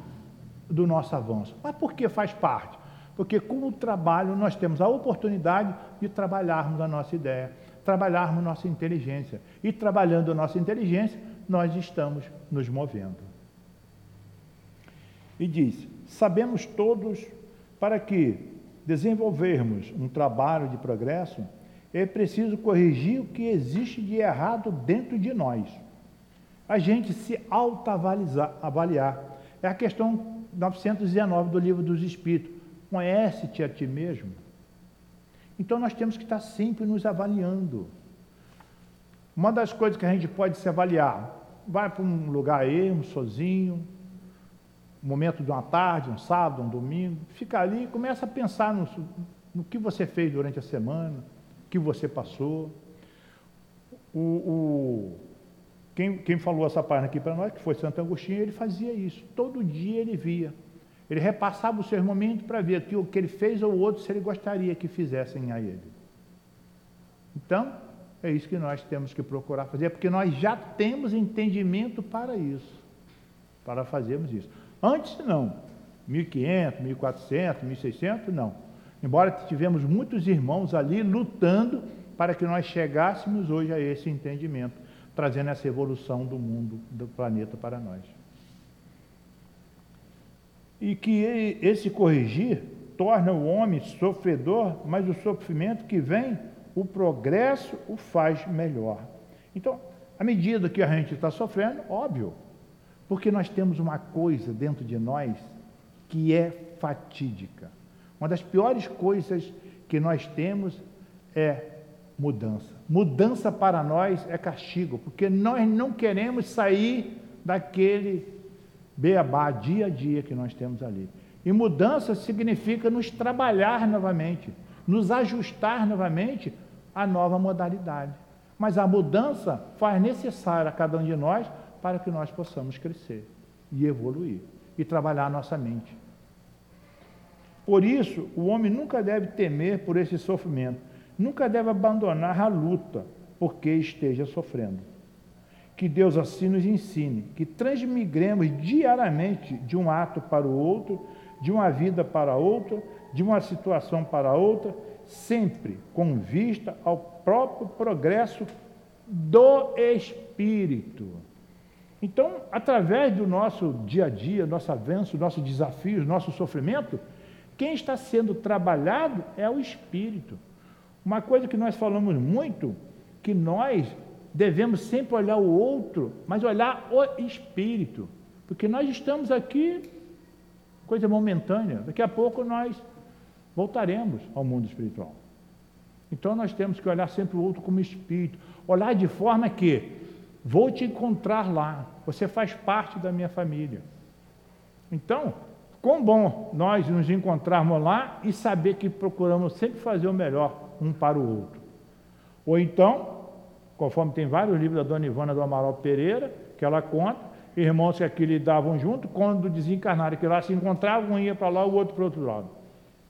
do nosso avanço. Mas por que faz parte? Porque com o trabalho nós temos a oportunidade de trabalharmos a nossa ideia, trabalharmos nossa inteligência. E trabalhando nossa inteligência, nós estamos nos movendo. E diz: Sabemos todos para que desenvolvermos um trabalho de progresso, é preciso corrigir o que existe de errado dentro de nós. A gente se autoavaliar. É a questão 919 do livro dos Espíritos. Conhece-te a ti mesmo. Então nós temos que estar sempre nos avaliando. Uma das coisas que a gente pode se avaliar, vai para um lugar sozinho, um momento de uma tarde, um sábado, um domingo, fica ali e começa a pensar no, no que você fez durante a semana, o que você passou. O, o, quem, quem falou essa página aqui para nós, que foi Santo Agostinho, ele fazia isso. Todo dia ele via. Ele repassava os seus momentos para ver que o que ele fez ou outro, se ele gostaria que fizessem a ele. Então, é isso que nós temos que procurar fazer, porque nós já temos entendimento para isso, para fazermos isso. Antes, não. 1500, 1400, 1600, não. Embora tivemos muitos irmãos ali lutando para que nós chegássemos hoje a esse entendimento, trazendo essa evolução do mundo, do planeta para nós. E que esse corrigir torna o homem sofredor, mas o sofrimento que vem, o progresso o faz melhor. Então, à medida que a gente está sofrendo, óbvio, porque nós temos uma coisa dentro de nós que é fatídica. Uma das piores coisas que nós temos é mudança. Mudança para nós é castigo, porque nós não queremos sair daquele beabá dia a dia que nós temos ali. E mudança significa nos trabalhar novamente, nos ajustar novamente à nova modalidade. Mas a mudança faz necessária a cada um de nós para que nós possamos crescer e evoluir e trabalhar a nossa mente. Por isso, o homem nunca deve temer por esse sofrimento, nunca deve abandonar a luta porque esteja sofrendo. Que Deus assim nos ensine, que transmigremos diariamente de um ato para o outro, de uma vida para outra, de uma situação para outra, sempre com vista ao próprio progresso do espírito. Então, através do nosso dia a dia, nosso avanço, nossos desafios, nosso sofrimento, quem está sendo trabalhado é o espírito. Uma coisa que nós falamos muito, que nós devemos sempre olhar o outro, mas olhar o espírito. Porque nós estamos aqui, coisa momentânea, daqui a pouco nós voltaremos ao mundo espiritual. Então nós temos que olhar sempre o outro como espírito, olhar de forma que vou te encontrar lá, você faz parte da minha família. Então, quão bom nós nos encontrarmos lá e saber que procuramos sempre fazer o melhor um para o outro. Ou então, conforme tem vários livros da dona Ivana do Amaral Pereira, que ela conta, irmãos que aqui lidavam junto, quando desencarnaram, que lá se encontravam, um ia para lá, o outro para o outro lado.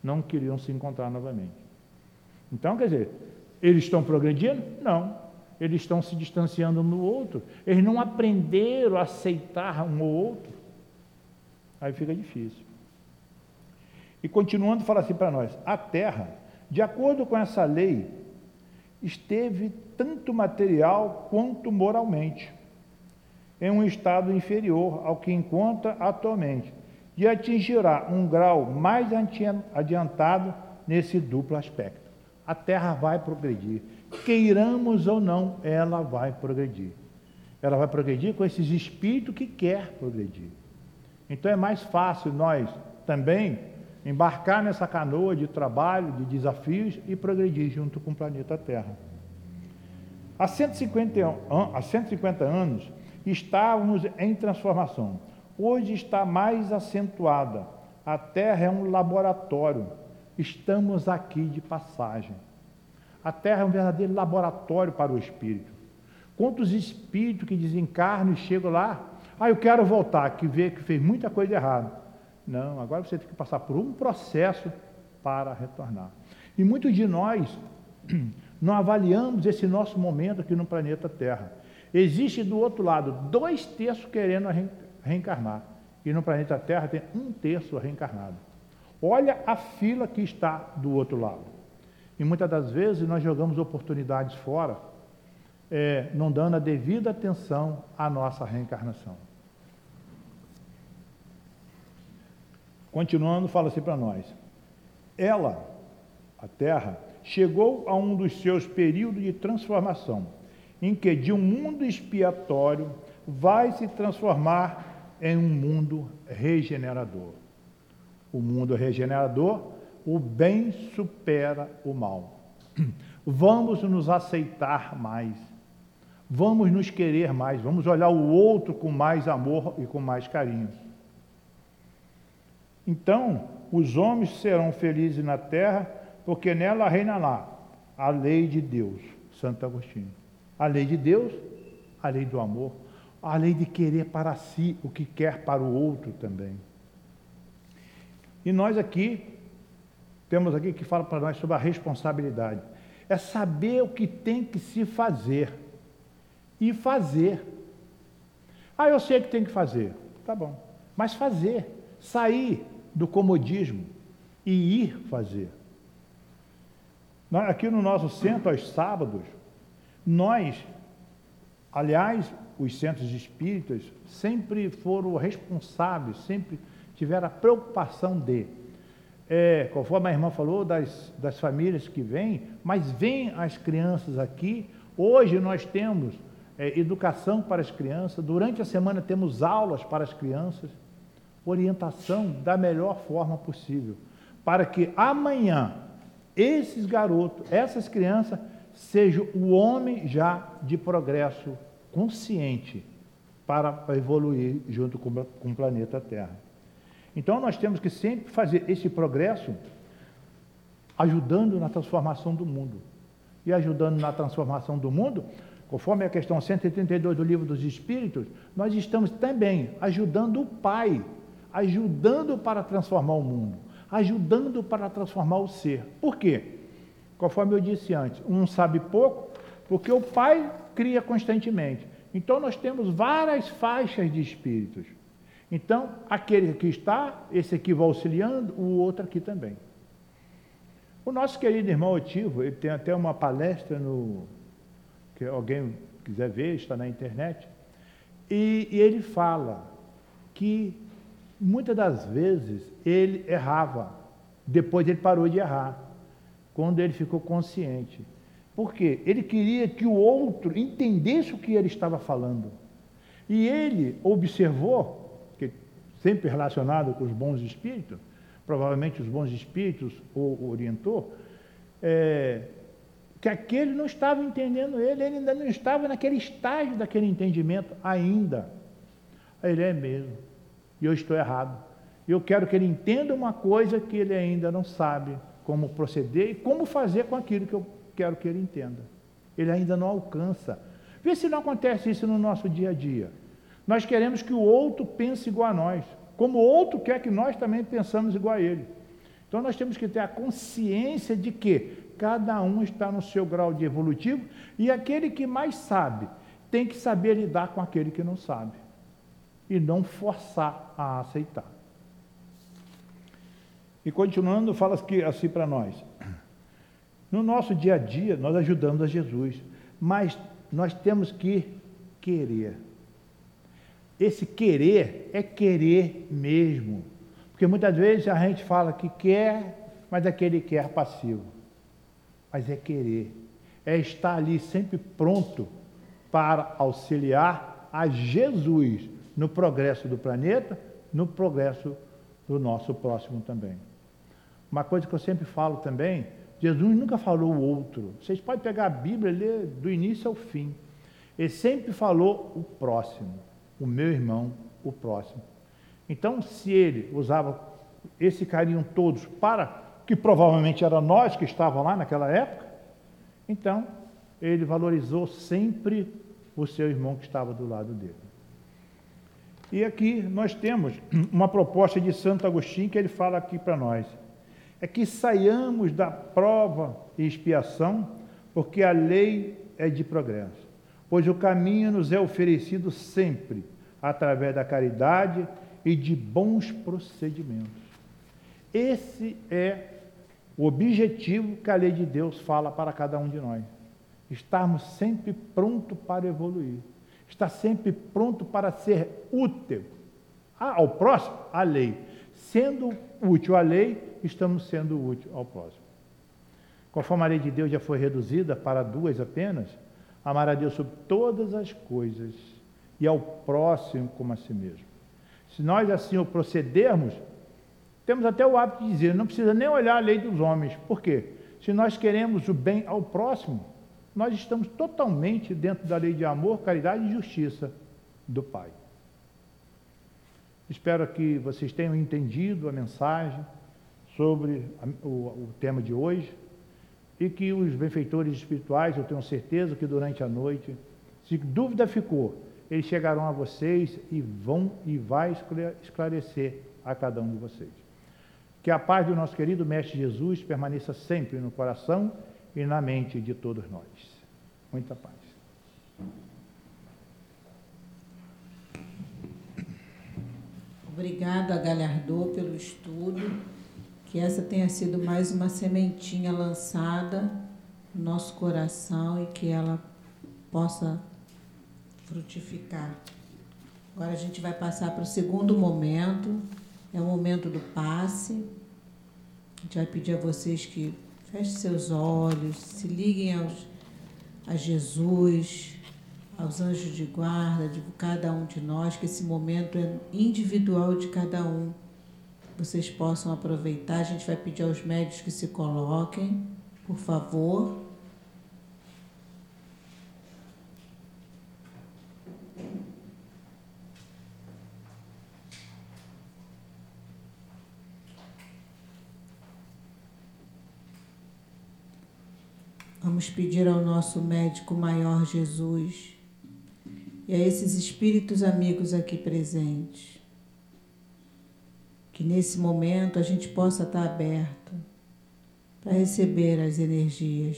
Não queriam se encontrar novamente. Então, quer dizer, eles estão progredindo? Não. Eles estão se distanciando um do outro. Eles não aprenderam a aceitar um ou outro. Aí fica difícil. E continuando, fala assim para nós: a terra de acordo com essa lei, esteve tanto material quanto moralmente em um estado inferior ao que encontra atualmente e atingirá um grau mais adiantado nesse duplo aspecto. A Terra vai progredir, queiramos ou não, ela vai progredir. Ela vai progredir com esses espíritos que quer progredir. Então é mais fácil nós também embarcar nessa canoa de trabalho, de desafios e progredir junto com o planeta Terra. Há 150, há 150 anos estávamos em transformação. Hoje está mais acentuada. A Terra é um laboratório. Estamos aqui de passagem. A Terra é um verdadeiro laboratório para o espírito. Quantos espíritos que desencarnam e chegam lá, ah, eu quero voltar, que vê que fez muita coisa errada. Não, agora você tem que passar por um processo para retornar. E muitos de nós não avaliamos esse nosso momento aqui no planeta Terra. Existe do outro lado dois terços querendo reencarnar. E no planeta Terra tem um terço reencarnado. Olha a fila que está do outro lado. E muitas das vezes nós jogamos oportunidades fora, é, não dando a devida atenção à nossa reencarnação. Continuando, fala assim para nós. Ela, a Terra, chegou a um dos seus períodos de transformação, em que de um mundo expiatório vai se transformar em um mundo regenerador. O mundo regenerador, o bem supera o mal. Vamos nos aceitar mais. Vamos nos querer mais. Vamos olhar o outro com mais amor e com mais carinho. Então, os homens serão felizes na terra, porque nela reina lá a lei de Deus, Santo Agostinho. A lei de Deus, a lei do amor, a lei de querer para si o que quer para o outro também. E nós aqui, temos aqui que fala para nós sobre a responsabilidade. É saber o que tem que se fazer e fazer. Ah, eu sei que tem que fazer. Tá bom. Mas fazer, sair do comodismo e ir fazer. Aqui no nosso centro, aos sábados, nós, aliás, os centros espíritas sempre foram responsáveis, sempre tiveram a preocupação de, é, conforme a irmã falou, das, das famílias que vêm, mas vêm as crianças aqui. Hoje nós temos é, educação para as crianças, durante a semana temos aulas para as crianças, orientação da melhor forma possível, para que amanhã esses garotos, essas crianças, sejam o homem já de progresso consciente para evoluir junto com, o planeta Terra. Então nós temos que sempre fazer esse progresso ajudando na transformação do mundo. E ajudando na transformação do mundo, conforme a questão 132 do Livro dos Espíritos, nós estamos também ajudando o Pai, ajudando para transformar o mundo, ajudando para transformar o ser. Por quê? Conforme eu disse antes, um sabe pouco, porque o Pai cria constantemente. Então nós temos várias faixas de espíritos. Então, aquele que está, esse aqui vai auxiliando, o outro aqui também. O nosso querido irmão Otivo, ele tem até uma palestra no. que alguém quiser ver, está na internet. E, e ele fala que muitas das vezes ele errava, depois ele parou de errar, quando ele ficou consciente. Por quê? Ele queria que o outro entendesse o que ele estava falando. E ele observou, que sempre relacionado com os bons espíritos, provavelmente os bons espíritos o orientou, é, que aquele não estava entendendo ele, ele ainda não estava naquele estágio daquele entendimento ainda. Ele é mesmo, e eu estou errado. Eu quero que ele entenda uma coisa que ele ainda não sabe como proceder e como fazer com aquilo que eu quero que ele entenda. Ele ainda não alcança. Vê se não acontece isso no nosso dia a dia. Nós queremos que o outro pense igual a nós, como o outro quer que nós também pensamos igual a ele. Então nós temos que ter a consciência de que cada um está no seu grau de evolutivo e aquele que mais sabe tem que saber lidar com aquele que não sabe e não forçar a aceitar. E continuando, fala assim para nós: no nosso dia a dia, nós ajudamos a Jesus, mas nós temos que querer. Esse querer é querer mesmo. Porque muitas vezes a gente fala que quer, mas aquele quer passivo. Mas é querer. É estar ali sempre pronto para auxiliar a Jesus no progresso do planeta, no progresso do nosso próximo também. Uma coisa que eu sempre falo também Jesus nunca falou o outro. Vocês podem pegar a Bíblia e ler do início ao fim. Ele sempre falou o próximo, o meu irmão, o próximo. Então, se ele usava esse carinho todos para, que provavelmente era nós que estavam lá naquela época, então ele valorizou sempre o seu irmão que estava do lado dele. E aqui nós temos uma proposta de Santo Agostinho que ele fala aqui para nós é que saiamos da prova e expiação, porque a lei é de progresso. Pois o caminho nos é oferecido sempre através da caridade e de bons procedimentos. Esse é o objetivo que a lei de Deus fala para cada um de nós. Estarmos sempre pronto para evoluir. Estar sempre pronto para ser útil ao próximo, à lei. Sendo útil à lei, estamos sendo útil ao próximo. Conforme a lei de Deus já foi reduzida para duas apenas, amar a Deus sobre todas as coisas e ao próximo como a si mesmo. Se nós assim o procedermos, temos até o hábito de dizer, não precisa nem olhar a lei dos homens. Por quê? Se nós queremos o bem ao próximo, nós estamos totalmente dentro da lei de amor, caridade e justiça do Pai. Espero que vocês tenham entendido a mensagem sobre o, tema de hoje e que os benfeitores espirituais, eu tenho certeza que durante a noite, se dúvida ficou, eles chegarão a vocês e vão e vai esclarecer a cada um de vocês. Que a paz do nosso querido Mestre Jesus permaneça sempre no coração e na mente de todos nós. Muita paz. Obrigada, Galhardô, pelo estudo. Que essa tenha sido mais uma sementinha lançada no nosso coração e que ela possa frutificar. Agora a gente vai passar para o segundo momento, é o momento do passe. A gente vai pedir a vocês que fechem seus olhos, se liguem aos, a Jesus, aos anjos de guarda de cada um de nós, que esse momento é individual de cada um. Vocês possam aproveitar. A gente vai pedir aos médicos que se coloquem, por favor. Vamos pedir ao nosso médico maior Jesus e a esses espíritos amigos aqui presentes que nesse momento a gente possa estar aberto para receber as energias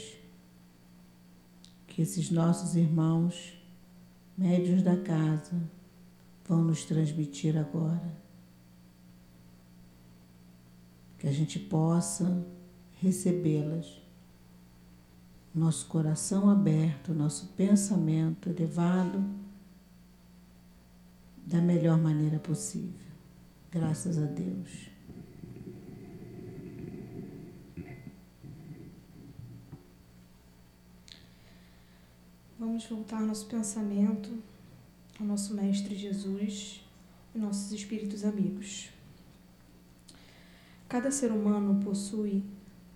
que esses nossos irmãos médios da casa vão nos transmitir agora. Que a gente possa recebê-las nosso coração aberto, nosso pensamento elevado da melhor maneira possível. Graças a Deus. Vamos voltar nosso pensamento ao nosso Mestre Jesus e nossos espíritos amigos. Cada ser humano possui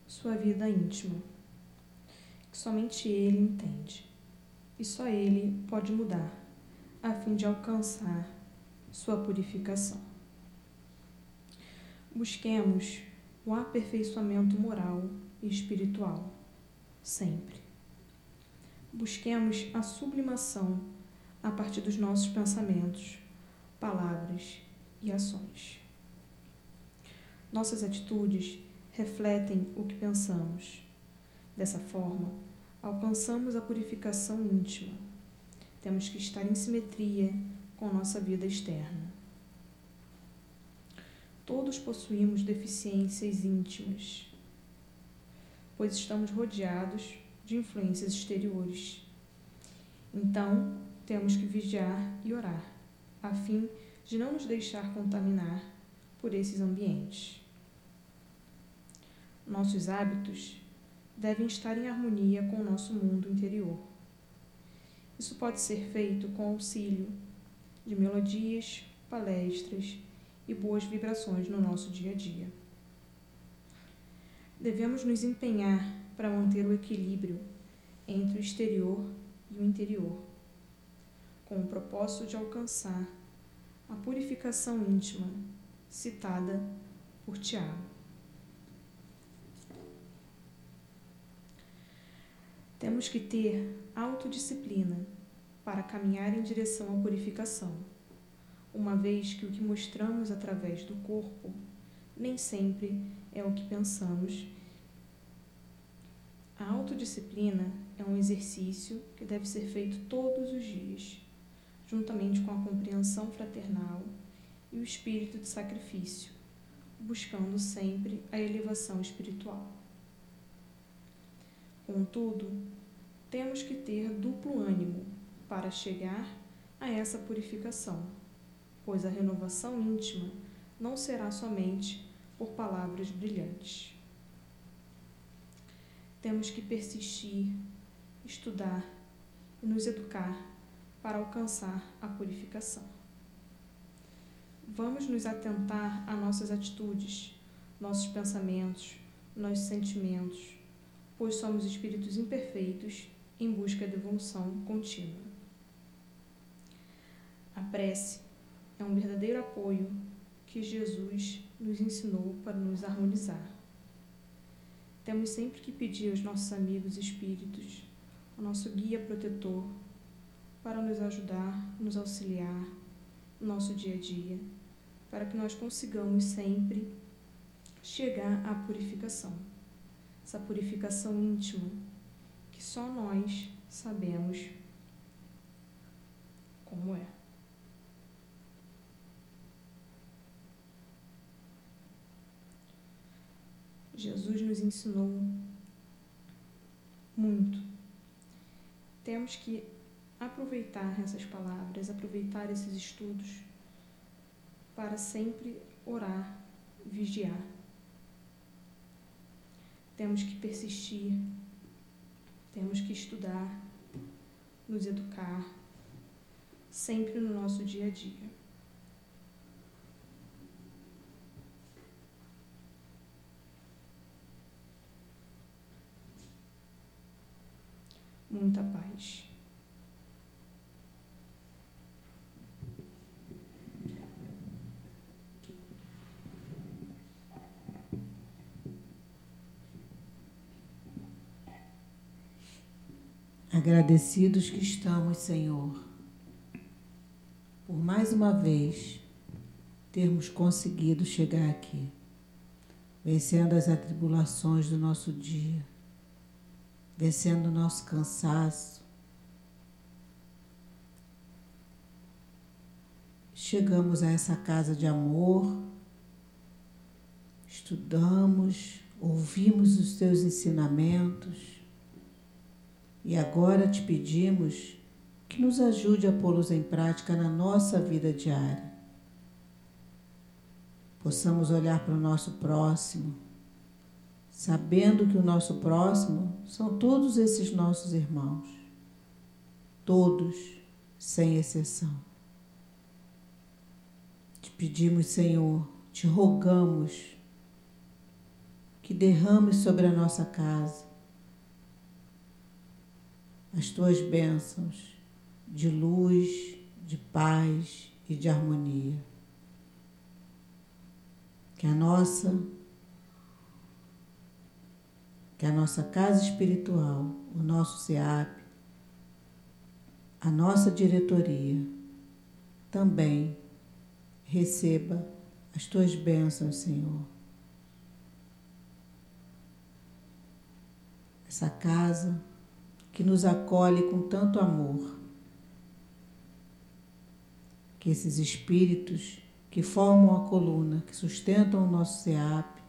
sua vida íntima somente ele entende. E só ele pode mudar, a fim de alcançar sua purificação. Busquemos o aperfeiçoamento moral e espiritual, sempre. Busquemos a sublimação a partir dos nossos pensamentos, palavras e ações. Nossas atitudes refletem o que pensamos Dessa forma, alcançamos a purificação íntima. Temos que estar em simetria com nossa vida externa. Todos possuímos deficiências íntimas, pois estamos rodeados de influências exteriores. Então, temos que vigiar e orar, a fim de não nos deixar contaminar por esses ambientes. Nossos hábitos devem estar em harmonia com o nosso mundo interior. Isso pode ser feito com auxílio de melodias, palestras e boas vibrações no nosso dia a dia. Devemos nos empenhar para manter o equilíbrio entre o exterior e o interior, com o propósito de alcançar a purificação íntima citada por Tiago. Temos que ter autodisciplina para caminhar em direção à purificação, uma vez que o que mostramos através do corpo nem sempre é o que pensamos. A autodisciplina é um exercício que deve ser feito todos os dias, juntamente com a compreensão fraternal e o espírito de sacrifício, buscando sempre a elevação espiritual. Contudo, temos que ter duplo ânimo para chegar a essa purificação, pois a renovação íntima não será somente por palavras brilhantes. Temos que persistir, estudar e nos educar para alcançar a purificação. Vamos nos atentar a nossas atitudes, nossos pensamentos, nossos sentimentos, pois somos espíritos imperfeitos em busca de evolução contínua. A prece é um verdadeiro apoio que Jesus nos ensinou para nos harmonizar. Temos sempre que pedir aos nossos amigos espíritos, ao nosso guia protetor, para nos ajudar, nos auxiliar no nosso dia a dia, para que nós consigamos sempre chegar à purificação. Essa purificação íntima só nós sabemos como é. Jesus nos ensinou muito. Temos que aproveitar essas palavras, aproveitar esses estudos para sempre orar, vigiar. Temos que persistir, temos que estudar, nos educar, sempre no nosso dia a dia. Muita paz. Agradecidos que estamos, Senhor, por mais uma vez termos conseguido chegar aqui, vencendo as atribulações do nosso dia, vencendo o nosso cansaço. Chegamos a essa casa de amor, estudamos, ouvimos os teus ensinamentos e agora te pedimos que nos ajude a pô-los em prática na nossa vida diária. Possamos olhar para o nosso próximo, sabendo que o nosso próximo são todos esses nossos irmãos, todos, sem exceção. Te pedimos, Senhor, te rogamos que derrame sobre a nossa casa as tuas bênçãos de luz, de paz e de harmonia. Que a nossa que a nossa casa espiritual, o nosso SEAP, a nossa diretoria também receba as tuas bênçãos, Senhor. Essa casa que nos acolhe com tanto amor. Que esses espíritos que formam a coluna, que sustentam o nosso SEAP,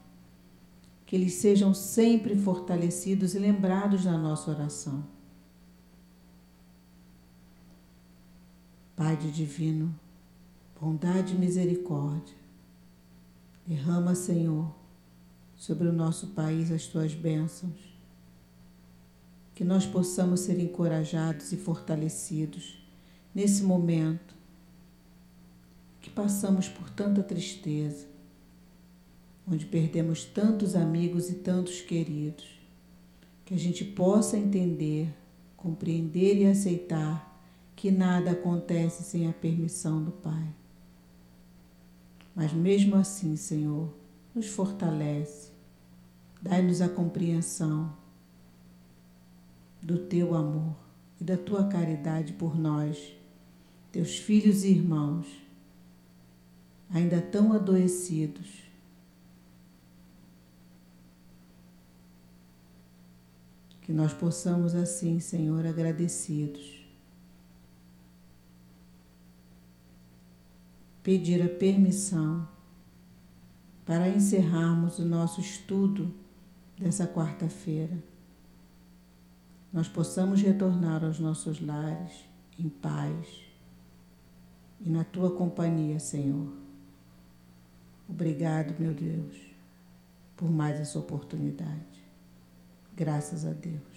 que eles sejam sempre fortalecidos e lembrados na nossa oração. Pai divino, bondade e misericórdia, derrama, Senhor, sobre o nosso país as tuas bênçãos que nós possamos ser encorajados e fortalecidos nesse momento que passamos por tanta tristeza, onde perdemos tantos amigos e tantos queridos, que a gente possa entender, compreender e aceitar que nada acontece sem a permissão do Pai. Mas mesmo assim, Senhor, nos fortalece, dai-nos a compreensão do teu amor e da tua caridade por nós, teus filhos e irmãos, ainda tão adoecidos. Que nós possamos assim, Senhor, agradecidos, pedir a permissão para encerrarmos o nosso estudo dessa quarta-feira nós possamos retornar aos nossos lares em paz e na tua companhia, Senhor. Obrigado, meu Deus, por mais essa oportunidade. Graças a Deus.